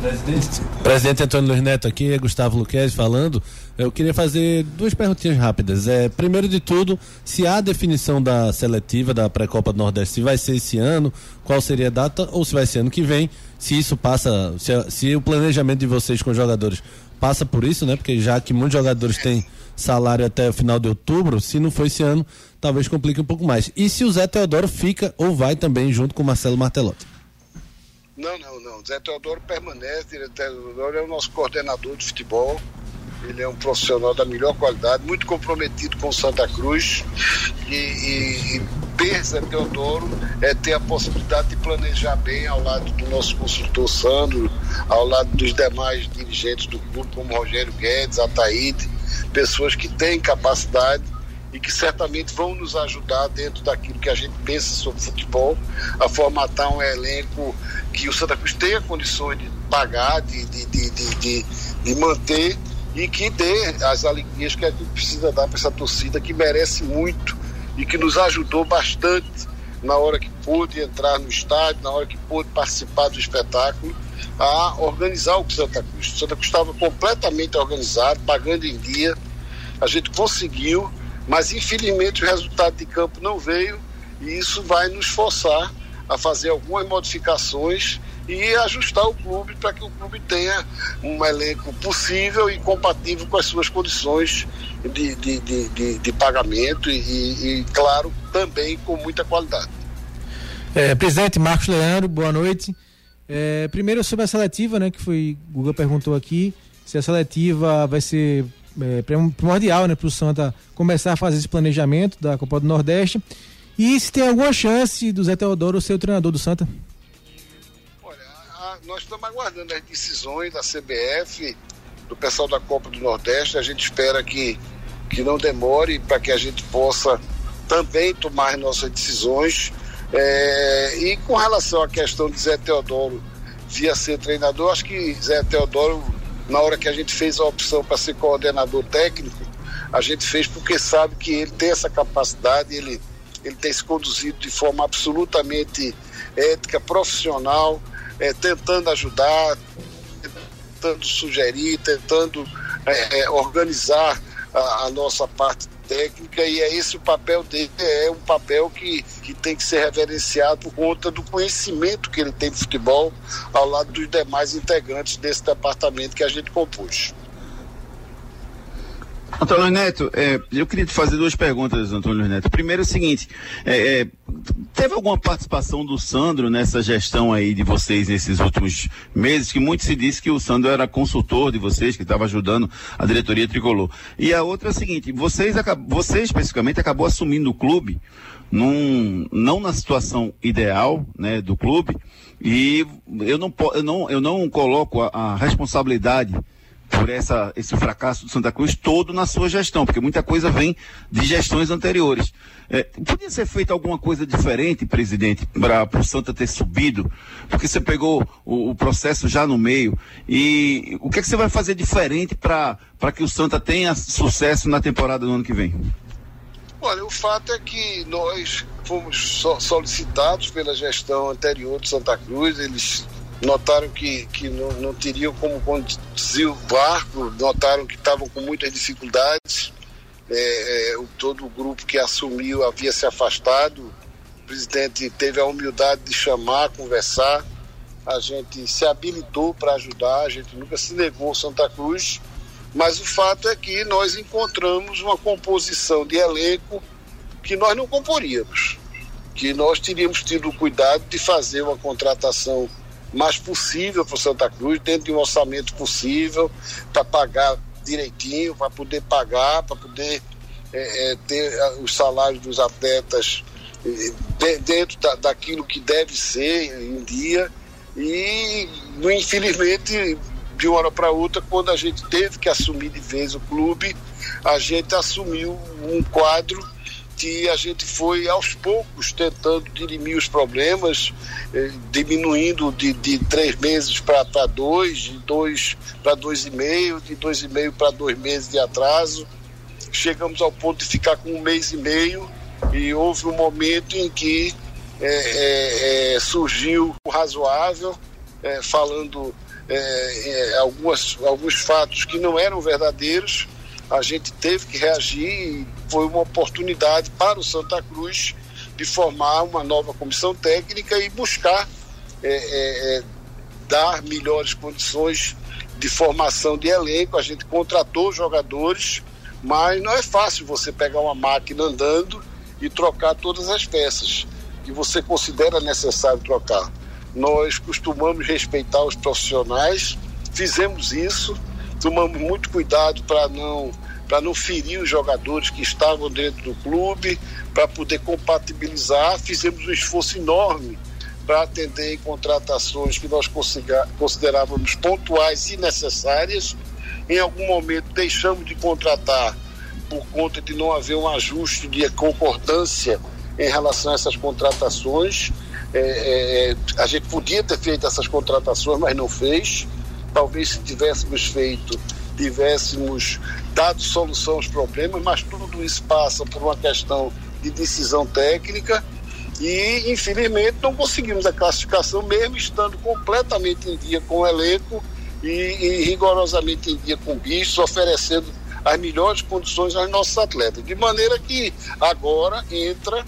Presidente, Presidente Antônio Luiz Neto aqui, Gustavo Luquez falando. Eu queria fazer duas perguntinhas rápidas. É, primeiro de tudo, se há definição da seletiva da pré-copa do Nordeste, se vai ser esse ano, qual seria a data, ou se vai ser ano que vem, se isso passa, se, se o planejamento de vocês com os jogadores passa por isso, né? Porque já que muitos jogadores têm salário até o final de outubro, se não for esse ano, talvez complique um pouco mais. E se o Zé Teodoro fica ou vai também junto com o Marcelo Martelotti? Não, não, não. Zé Teodoro permanece, Zé Teodoro é o nosso coordenador de futebol. Ele é um profissional da melhor qualidade, muito comprometido com Santa Cruz. E, e, e Teodoro é ter a possibilidade de planejar bem ao lado do nosso consultor Sandro, ao lado dos demais dirigentes do clube, como Rogério Guedes, Ataíde, pessoas que têm capacidade e que certamente vão nos ajudar dentro daquilo que a gente pensa sobre futebol, a formatar um elenco que o Santa Cruz tenha condições de pagar, de, de, de, de manter e que dê as alegrias que a gente precisa dar para essa torcida que merece muito e que nos ajudou bastante na hora que pôde entrar no estádio, na hora que pôde participar do espetáculo, a organizar o Santa Cruz. O Santa Cruz estava completamente organizado, pagando em dia. A gente conseguiu mas infelizmente o resultado de campo não veio e isso vai nos forçar a fazer algumas modificações e ajustar o clube para que o clube tenha um elenco possível e compatível com as suas condições de, de, de, de, de pagamento e, e, claro, também com muita qualidade. É, presidente Marcos Leandro, boa noite. É, primeiro sobre a seletiva, né, que foi, Guga perguntou aqui, se a seletiva vai ser é, primordial né, para o Santa começar a fazer esse planejamento da Copa do Nordeste. E se tem alguma chance do Zé Teodoro ser o treinador do Santa? Nós estamos aguardando as decisões da CBF, do pessoal da Copa do Nordeste. A gente espera que, que não demore para que a gente possa também tomar nossas decisões. É, e com relação à questão de Zé Teodoro via ser treinador, acho que Zé Teodoro na hora que a gente fez a opção para ser coordenador técnico, a gente fez porque sabe que ele tem essa capacidade, ele, ele tem se conduzido de forma absolutamente ética, profissional, é, tentando ajudar, tentando sugerir, tentando é, é organizar a, a nossa parte técnica e é esse o papel dele, é um papel que, que tem que ser reverenciado por conta do conhecimento que ele tem de futebol ao lado dos demais integrantes desse departamento que a gente compôs. Antônio Neto, é, eu queria te fazer duas perguntas, Antônio Neto. Primeiro é o seguinte, é, é, teve alguma participação do Sandro nessa gestão aí de vocês nesses últimos meses, que muito se disse que o Sandro era consultor de vocês, que estava ajudando a diretoria tricolor. E a outra é a seguinte, vocês, você especificamente acabou assumindo o clube num, não na situação ideal né, do clube, e eu não, eu não, eu não coloco a, a responsabilidade por essa, esse fracasso do Santa Cruz todo na sua gestão, porque muita coisa vem de gestões anteriores. É, podia ser feita alguma coisa diferente, presidente, para o Santa ter subido, porque você pegou o, o, processo já no meio. E o que, é que você vai fazer diferente para que o Santa tenha sucesso na temporada do ano que vem? Olha, o fato é que nós fomos solicitados pela gestão anterior de Santa Cruz, eles notaram que, que não, não teriam como conduzir o barco, notaram que estavam com muitas dificuldades. É, é, todo o grupo que assumiu havia se afastado. O presidente teve a humildade de chamar, conversar. A gente se habilitou para ajudar, a gente nunca se negou Santa Cruz. Mas o fato é que nós encontramos uma composição de elenco que nós não comporíamos. Que nós teríamos tido o cuidado de fazer uma contratação mais possível para o Santa Cruz, dentro de um orçamento possível, para pagar direitinho, para poder pagar, para poder é, é, ter os salários dos atletas é, dentro da, daquilo que deve ser em dia. E, infelizmente, de uma hora para outra, quando a gente teve que assumir de vez o clube, a gente assumiu um quadro que a gente foi aos poucos tentando dirimir os problemas, eh, diminuindo de, de três meses para dois, de dois para dois e meio, de dois e meio para dois meses de atraso. chegamos ao ponto de ficar com um mês e meio e houve um momento em que é, é, é, surgiu o razoável, é, falando é, algumas, alguns fatos que não eram verdadeiros. A gente teve que reagir foi uma oportunidade para o Santa Cruz de formar uma nova comissão técnica e buscar dar melhores condições de formação de elenco. A gente contratou jogadores, mas não é fácil você pegar uma máquina andando e trocar todas as peças que você considera necessário trocar. Nós costumamos respeitar os profissionais, fizemos isso, tomamos muito cuidado para não para não ferir os jogadores que estavam dentro do clube, para poder compatibilizar, fizemos um esforço enorme para atender contratações que nós considerávamos pontuais e necessárias. Em algum momento deixamos de contratar por conta de não haver um ajuste de concordância em relação a essas contratações. É, é, a gente podia ter feito essas contratações, mas não fez. Talvez se tivéssemos feito, tivéssemos dado solução aos problemas, mas tudo isso passa por uma questão de decisão técnica e, infelizmente, não conseguimos a classificação, mesmo estando completamente em dia com o elenco e, e rigorosamente em dia com bichos, oferecendo as melhores condições aos nossos atletas. De maneira que agora entra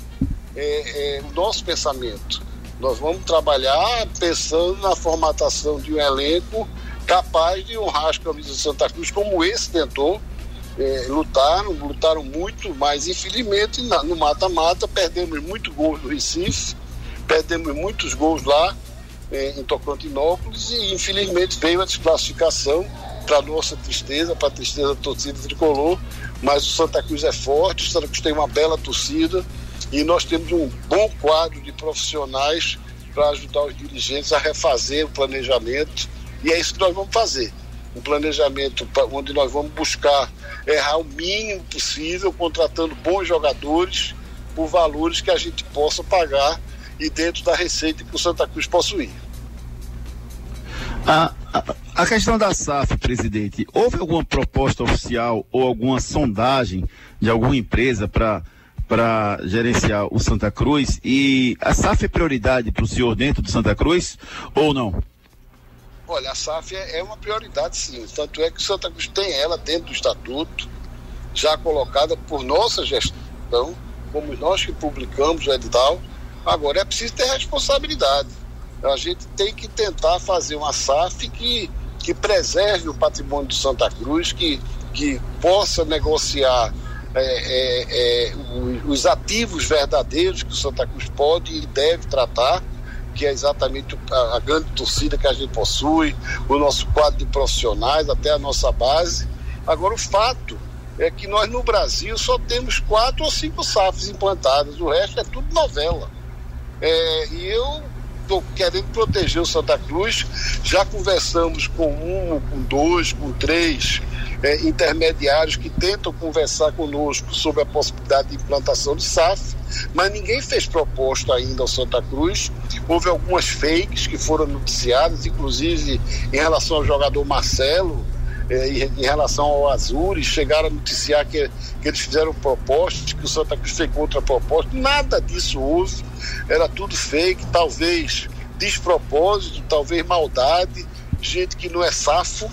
é, é, o nosso pensamento. Nós vamos trabalhar pensando na formatação de um elenco capaz de honrar as camisas de Santa Cruz, como esse tentou. É, lutaram, lutaram muito, mas infelizmente na, no mata-mata perdemos muito gols no Recife, perdemos muitos gols lá é, em Tocantinópolis e infelizmente veio a desclassificação para nossa tristeza, para a tristeza da torcida tricolor, mas o Santa Cruz é forte, o Santa Cruz tem uma bela torcida e nós temos um bom quadro de profissionais para ajudar os dirigentes a refazer o planejamento e é isso que nós vamos fazer. Um planejamento onde nós vamos buscar errar o mínimo possível, contratando bons jogadores por valores que a gente possa pagar e dentro da receita que o Santa Cruz possui. A, a, a questão da SAF, presidente, houve alguma proposta oficial ou alguma sondagem de alguma empresa para para gerenciar o Santa Cruz e a SAF é prioridade para o senhor dentro do Santa Cruz ou não? Olha, a SAF é, é uma prioridade sim, tanto é que Santa Cruz tem ela dentro do estatuto, já colocada por nossa gestão, como nós que publicamos o edital. Agora é preciso ter responsabilidade. A gente tem que tentar fazer uma SAF que que preserve o patrimônio de Santa Cruz, que, que possa negociar é, é, é, os ativos verdadeiros que o Santa Cruz pode e deve tratar, que é exatamente a, grande torcida que a gente possui, o nosso quadro de profissionais, até a nossa base. Agora, o fato é que nós no Brasil só temos quatro ou cinco SAFs implantadas, o resto é tudo novela. É, e eu estou querendo proteger o Santa Cruz. Já conversamos com um, com dois, com três é, intermediários que tentam conversar conosco sobre a possibilidade de implantação de SAF, mas ninguém fez proposta ainda ao Santa Cruz. Houve algumas fakes que foram noticiadas, inclusive em relação ao jogador Marcelo, é, em, relação ao Azures, chegaram a noticiar que, que eles fizeram propostas, que o Santa Cruz fez contra proposta. Nada disso houve, era tudo fake, talvez despropósito, talvez maldade, gente que não é safo,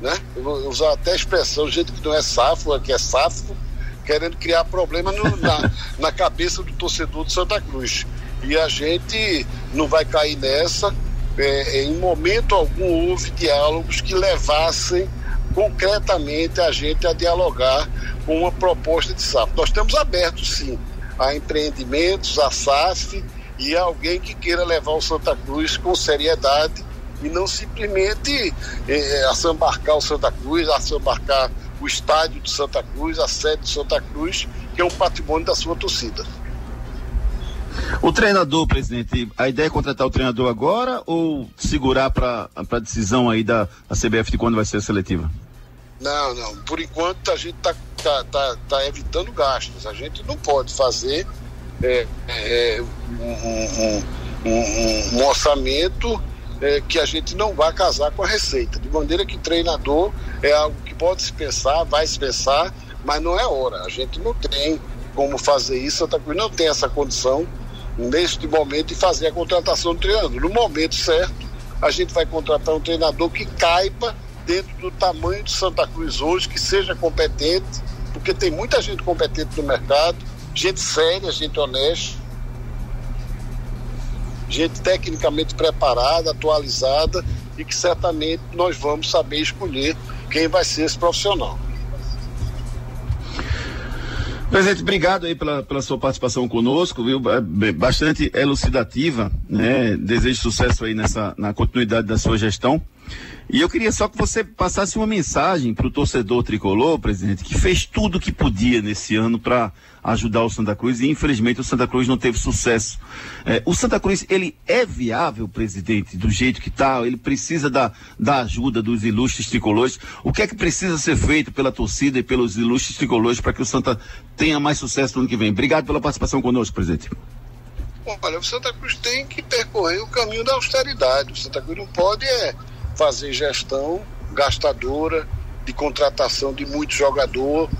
né? Eu vou usar até a expressão, gente que não é safo, que é safo, querendo criar problema no, na, na cabeça do torcedor de Santa Cruz. E a gente não vai cair nessa. É, em momento algum houve diálogos que levassem concretamente a gente a dialogar com uma proposta de SAF. Nós estamos abertos, sim, a empreendimentos, a SAF e a alguém que queira levar o Santa Cruz com seriedade e não simplesmente eh, assambarcar o Santa Cruz, assambarcar o estádio de Santa Cruz, a sede de Santa Cruz, que é um patrimônio da sua torcida. O treinador, presidente, a ideia é contratar o treinador agora ou segurar para a decisão aí da, da CBF de quando vai ser a seletiva? Não, não. Por enquanto a gente está tá, tá, tá evitando gastos. A gente não pode fazer é, é, um, um, um, um, orçamento é, que a gente não vai casar com a receita. De maneira que treinador é algo que pode se pensar, vai se pensar, mas não é hora. A gente não tem como fazer isso, Santa Cruz não tem essa condição neste momento de fazer a contratação do treinador. No momento certo, a gente vai contratar um treinador que caiba dentro do tamanho de Santa Cruz hoje, que seja competente, porque tem muita gente competente no mercado, gente séria, gente honesta, gente tecnicamente preparada, atualizada e que certamente nós vamos saber escolher quem vai ser esse profissional. Presidente, obrigado aí pela, pela sua participação conosco, viu? Bastante elucidativa, né? Desejo sucesso aí nessa, na continuidade da sua gestão. E eu queria só que você passasse uma mensagem para o torcedor tricolor, presidente, que fez tudo o que podia nesse ano para ajudar o Santa Cruz e infelizmente o Santa Cruz não teve sucesso. É, o Santa Cruz, ele é viável, presidente, do jeito que está, ele precisa da, da ajuda dos ilustres tricolores. O que é que precisa ser feito pela torcida e pelos ilustres tricolores para que o Santa tenha mais sucesso no ano que vem? Obrigado pela participação conosco, presidente. Olha, o Santa Cruz tem que percorrer o caminho da austeridade. O Santa Cruz não pode é fazer gestão gastadora de contratação de muito jogador,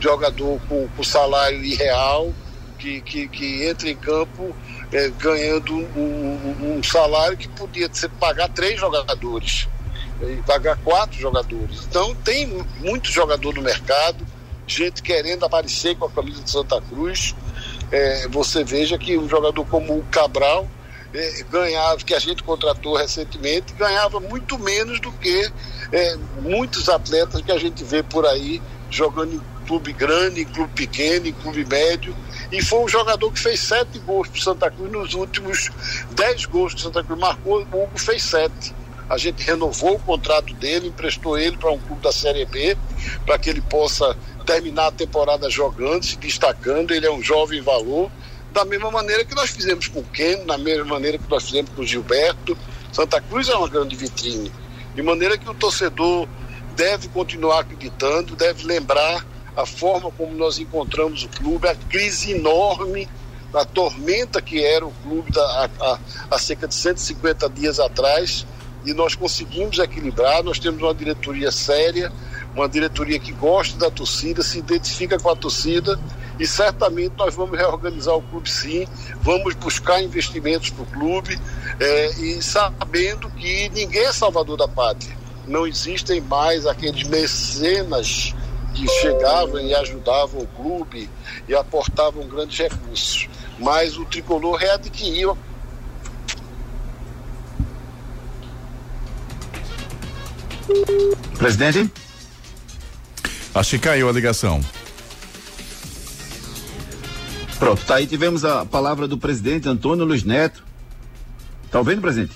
jogador com, com salário irreal, que, que, que entra em campo é, ganhando um, um, salário que podia ser pagar três jogadores e pagar quatro jogadores. Então tem muito jogador no mercado, gente querendo aparecer com a camisa de Santa Cruz. É, você veja que um jogador como o Cabral ganhava, que a gente contratou recentemente, ganhava muito menos do que é, muitos atletas que a gente vê por aí jogando em clube grande, em clube pequeno, em clube médio. E foi um jogador que fez sete gols para Santa Cruz nos últimos dez gols que Santa Cruz marcou, o Hugo fez sete. A gente renovou o contrato dele, emprestou ele para um clube da Série B, para que ele possa terminar a temporada jogando, se destacando. Ele é um jovem valor da mesma maneira que nós fizemos com o Ken, da mesma maneira que nós fizemos com o Gilberto. Santa Cruz é uma grande vitrine. De maneira que o torcedor deve continuar acreditando, deve lembrar a forma como nós encontramos o clube, a crise enorme, a tormenta que era o clube da, a, há cerca de 150 dias atrás, e nós conseguimos equilibrar. Nós temos uma diretoria séria, uma diretoria que gosta da torcida, se identifica com a torcida e certamente nós vamos reorganizar o clube sim, vamos buscar investimentos para o clube é, e sabendo que ninguém é salvador da pátria. Não existem mais aqueles mecenas que chegavam e ajudavam o clube e aportavam grandes recursos. Mas o tricolor readquiriu Presidente? Acho que caiu a ligação. Pronto, tá aí tivemos a palavra do presidente Antônio Luiz Neto. Tá ouvindo, presidente?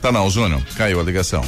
Tá não, Júnior, caiu a ligação.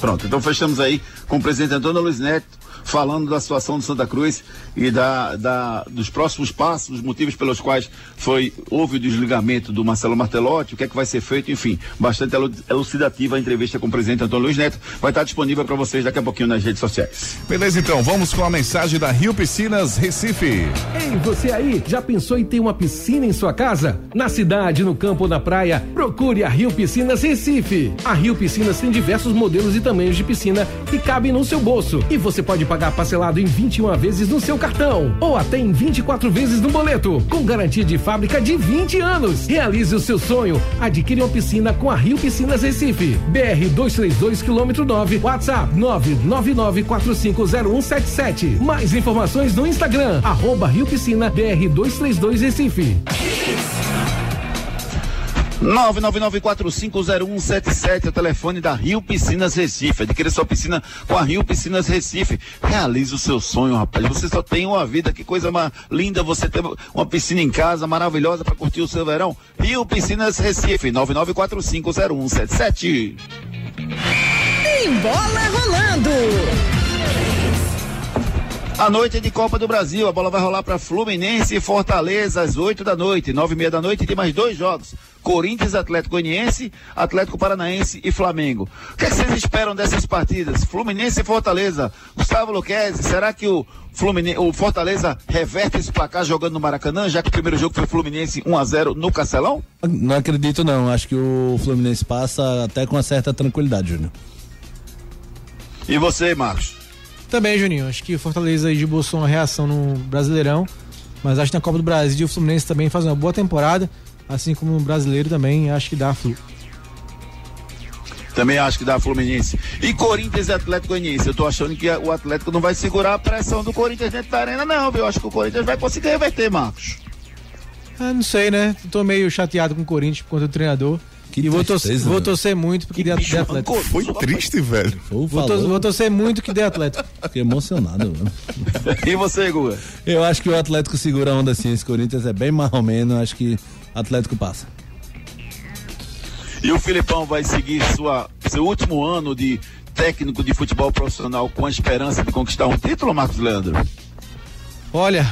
Pronto, então fechamos aí com o presidente Antônio Luiz Neto falando da situação do Santa Cruz e da, da, dos próximos passos, os motivos pelos quais foi houve o desligamento do Marcelo Martelotti, o que é que vai ser feito, enfim, bastante elucidativa a entrevista com o presidente Antônio Luiz Neto, vai estar disponível para vocês daqui a pouquinho nas redes sociais. Beleza, então, vamos com a mensagem da Rio Piscinas Recife. Ei, você aí, já pensou em ter uma piscina em sua casa? Na cidade, no campo ou na praia, procure a Rio Piscinas Recife. A Rio Piscinas tem diversos modelos e tamanhos de piscina que cabem no seu bolso e você pode pagar parcelado em 21 vezes no seu cartão ou até em 24 vezes no boleto, com garantia de fábrica de 20 anos. Realize o seu sonho. Adquire uma piscina com a Rio Piscinas Recife. BR 232 quilômetro 9, WhatsApp 999450177. Mais informações no Instagram, arroba Rio Piscina BR 232 Recife. 999450177 é o telefone da Rio Piscinas Recife. Adquira sua piscina com a Rio Piscinas Recife. Realize o seu sonho, rapaz. Você só tem uma vida, que coisa mais linda você ter uma piscina em casa maravilhosa para curtir o seu verão. Rio Piscinas Recife, 99450177. Tem bola rolando. A noite é de Copa do Brasil. A bola vai rolar para Fluminense e Fortaleza às 8 da noite. Nove e meia da noite tem mais dois jogos. Corinthians, Atlético Goianiense, Atlético Paranaense e Flamengo. O que, é que vocês esperam dessas partidas? Fluminense e Fortaleza. Gustavo Luquezzi, será que o, Fluminense, o Fortaleza reverte esse placar jogando no Maracanã, já que o primeiro jogo foi Fluminense 1 a 0 no Castelão? Não acredito não. Acho que o Fluminense passa até com uma certa tranquilidade, Júnior. E você, Marcos? Também, Juninho. Acho que o Fortaleza esboçou uma reação no Brasileirão, mas acho que na Copa do Brasil o Fluminense também faz uma boa temporada, assim como no Brasileiro também, acho que dá flu. Também acho que dá Fluminense. E Corinthians e Atlético Goianiense. Eu tô achando que o Atlético não vai segurar a pressão do Corinthians dentro da arena, não, viu? Eu acho que o Corinthians vai conseguir reverter, Marcos. Ah, não sei, né? Tô meio chateado com o Corinthians por conta do treinador. Que e vou, tristeza, torcer, vou velho. torcer muito porque dê dê Atlético. Foi triste, velho. Ou Vou, tor- vou torcer muito que dê Atlético. Fiquei emocionado, velho. E você, Guga? Eu acho que o Atlético segura a onda assim. Esse Corinthians é bem mais ou menos. Acho que o Atlético passa. E o Filipão vai seguir sua, seu último ano de técnico de futebol profissional com a esperança de conquistar um título, Marcos Leandro? Olha,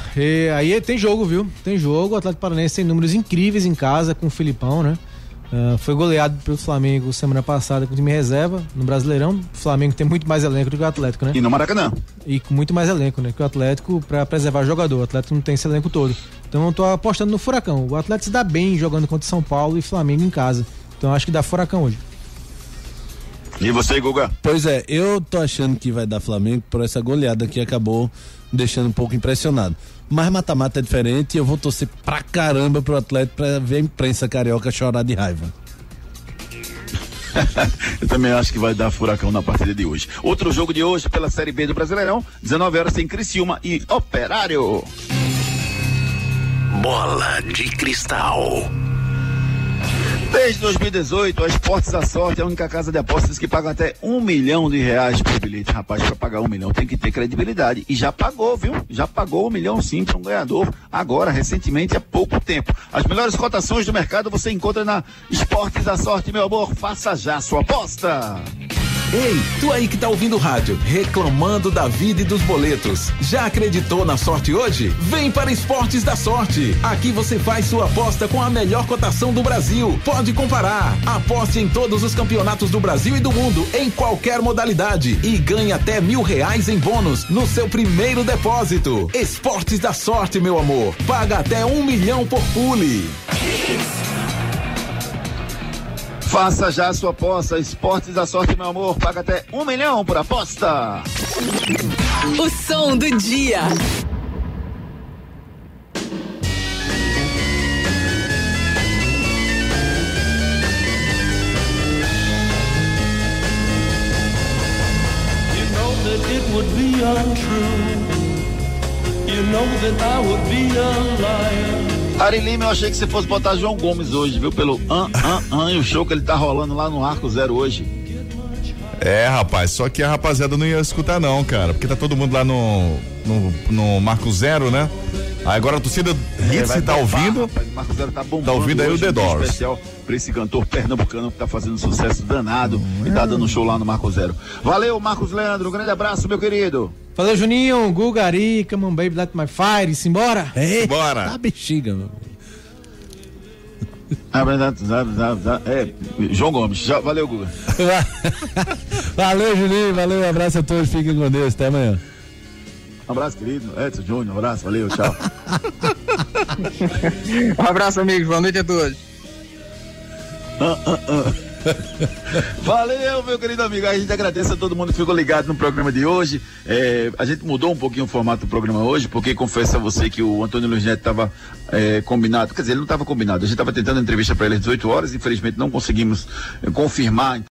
aí tem jogo, viu? Tem jogo. O Atlético Paranaense tem números incríveis em casa com o Filipão, né? Ah, foi goleado pelo Flamengo semana passada com o time reserva no Brasileirão. O Flamengo tem muito mais elenco do que o Atlético, né? E no Maracanã. E com muito mais elenco, né? Que o Atlético para preservar jogador. O Atlético não tem esse elenco todo. Então eu tô apostando no Furacão. O Atlético se dá bem jogando contra São Paulo e Flamengo em casa. Então eu acho que dá Furacão hoje. E você, Guga? Pois é, eu tô achando que vai dar Flamengo por essa goleada que acabou me deixando um pouco impressionado. Mas mata-mata é diferente e eu vou torcer pra caramba pro Atlético pra ver a imprensa carioca chorar de raiva. Eu também acho que vai dar furacão na partida de hoje. Outro jogo de hoje pela Série B do Brasileirão, 19 horas em Criciúma e Operário. Bola de cristal. Desde 2018, a Esportes da Sorte é a única casa de apostas que paga até um milhão de reais por bilhete. Rapaz, para pagar um milhão tem que ter credibilidade. E já pagou, viu? Já pagou um milhão sim para um ganhador agora, recentemente, há pouco tempo. As melhores cotações do mercado você encontra na Esportes da Sorte, meu amor. Faça já sua aposta. Ei, tu aí que tá ouvindo o rádio, reclamando da vida e dos boletos. Já acreditou na sorte hoje? Vem para Esportes da Sorte. Aqui você faz sua aposta com a melhor cotação do Brasil. Pode comparar. Aposte em todos os campeonatos do Brasil e do mundo, em qualquer modalidade. E ganhe até mil reais em bônus no seu primeiro depósito. Esportes da Sorte, meu amor. Paga até um milhão por pule. Faça já sua aposta. Esportes da Sorte, meu amor. Paga até um milhão por aposta. O som do dia. Ari Lima, eu achei que você fosse botar João Gomes hoje, viu? Pelo an, an, an, e o show que ele tá rolando lá no Arco Zero hoje. É, rapaz, só que a rapaziada não ia escutar não, cara, porque tá todo mundo lá no, no, no Marco Zero, né? Aí agora a torcida Hits vai tá bombar, ouvindo, rapaz, o Marco Zero tá bombando. Tá ouvindo aí o The um Doors. especial pra esse cantor pernambucano que tá fazendo sucesso danado e tá dando show lá no Marco Zero. Valeu, Marcos Leandro, um grande abraço, meu querido. Valeu, Juninho, Gugari, Come on Baby, Let My Fire, simbora? É, bora. Tá bexiga, meu. Ah, É, João Gomes, já, valeu, Guga. valeu, Julinho, valeu, um abraço a todos, fiquem com Deus, até amanhã. Um abraço, querido. Edson Júnior, um abraço, valeu, tchau. Um abraço, amigos. Boa noite a todos. Valeu, meu querido amigo. A gente agradece a todo mundo que ficou ligado no programa de hoje. É, a gente mudou um pouquinho o formato do programa hoje, porque confesso a você que o Antônio Luiz Neto estava combinado. Quer dizer, ele não estava combinado. A gente estava tentando entrevista para ele às 18 horas, infelizmente não conseguimos eh, confirmar.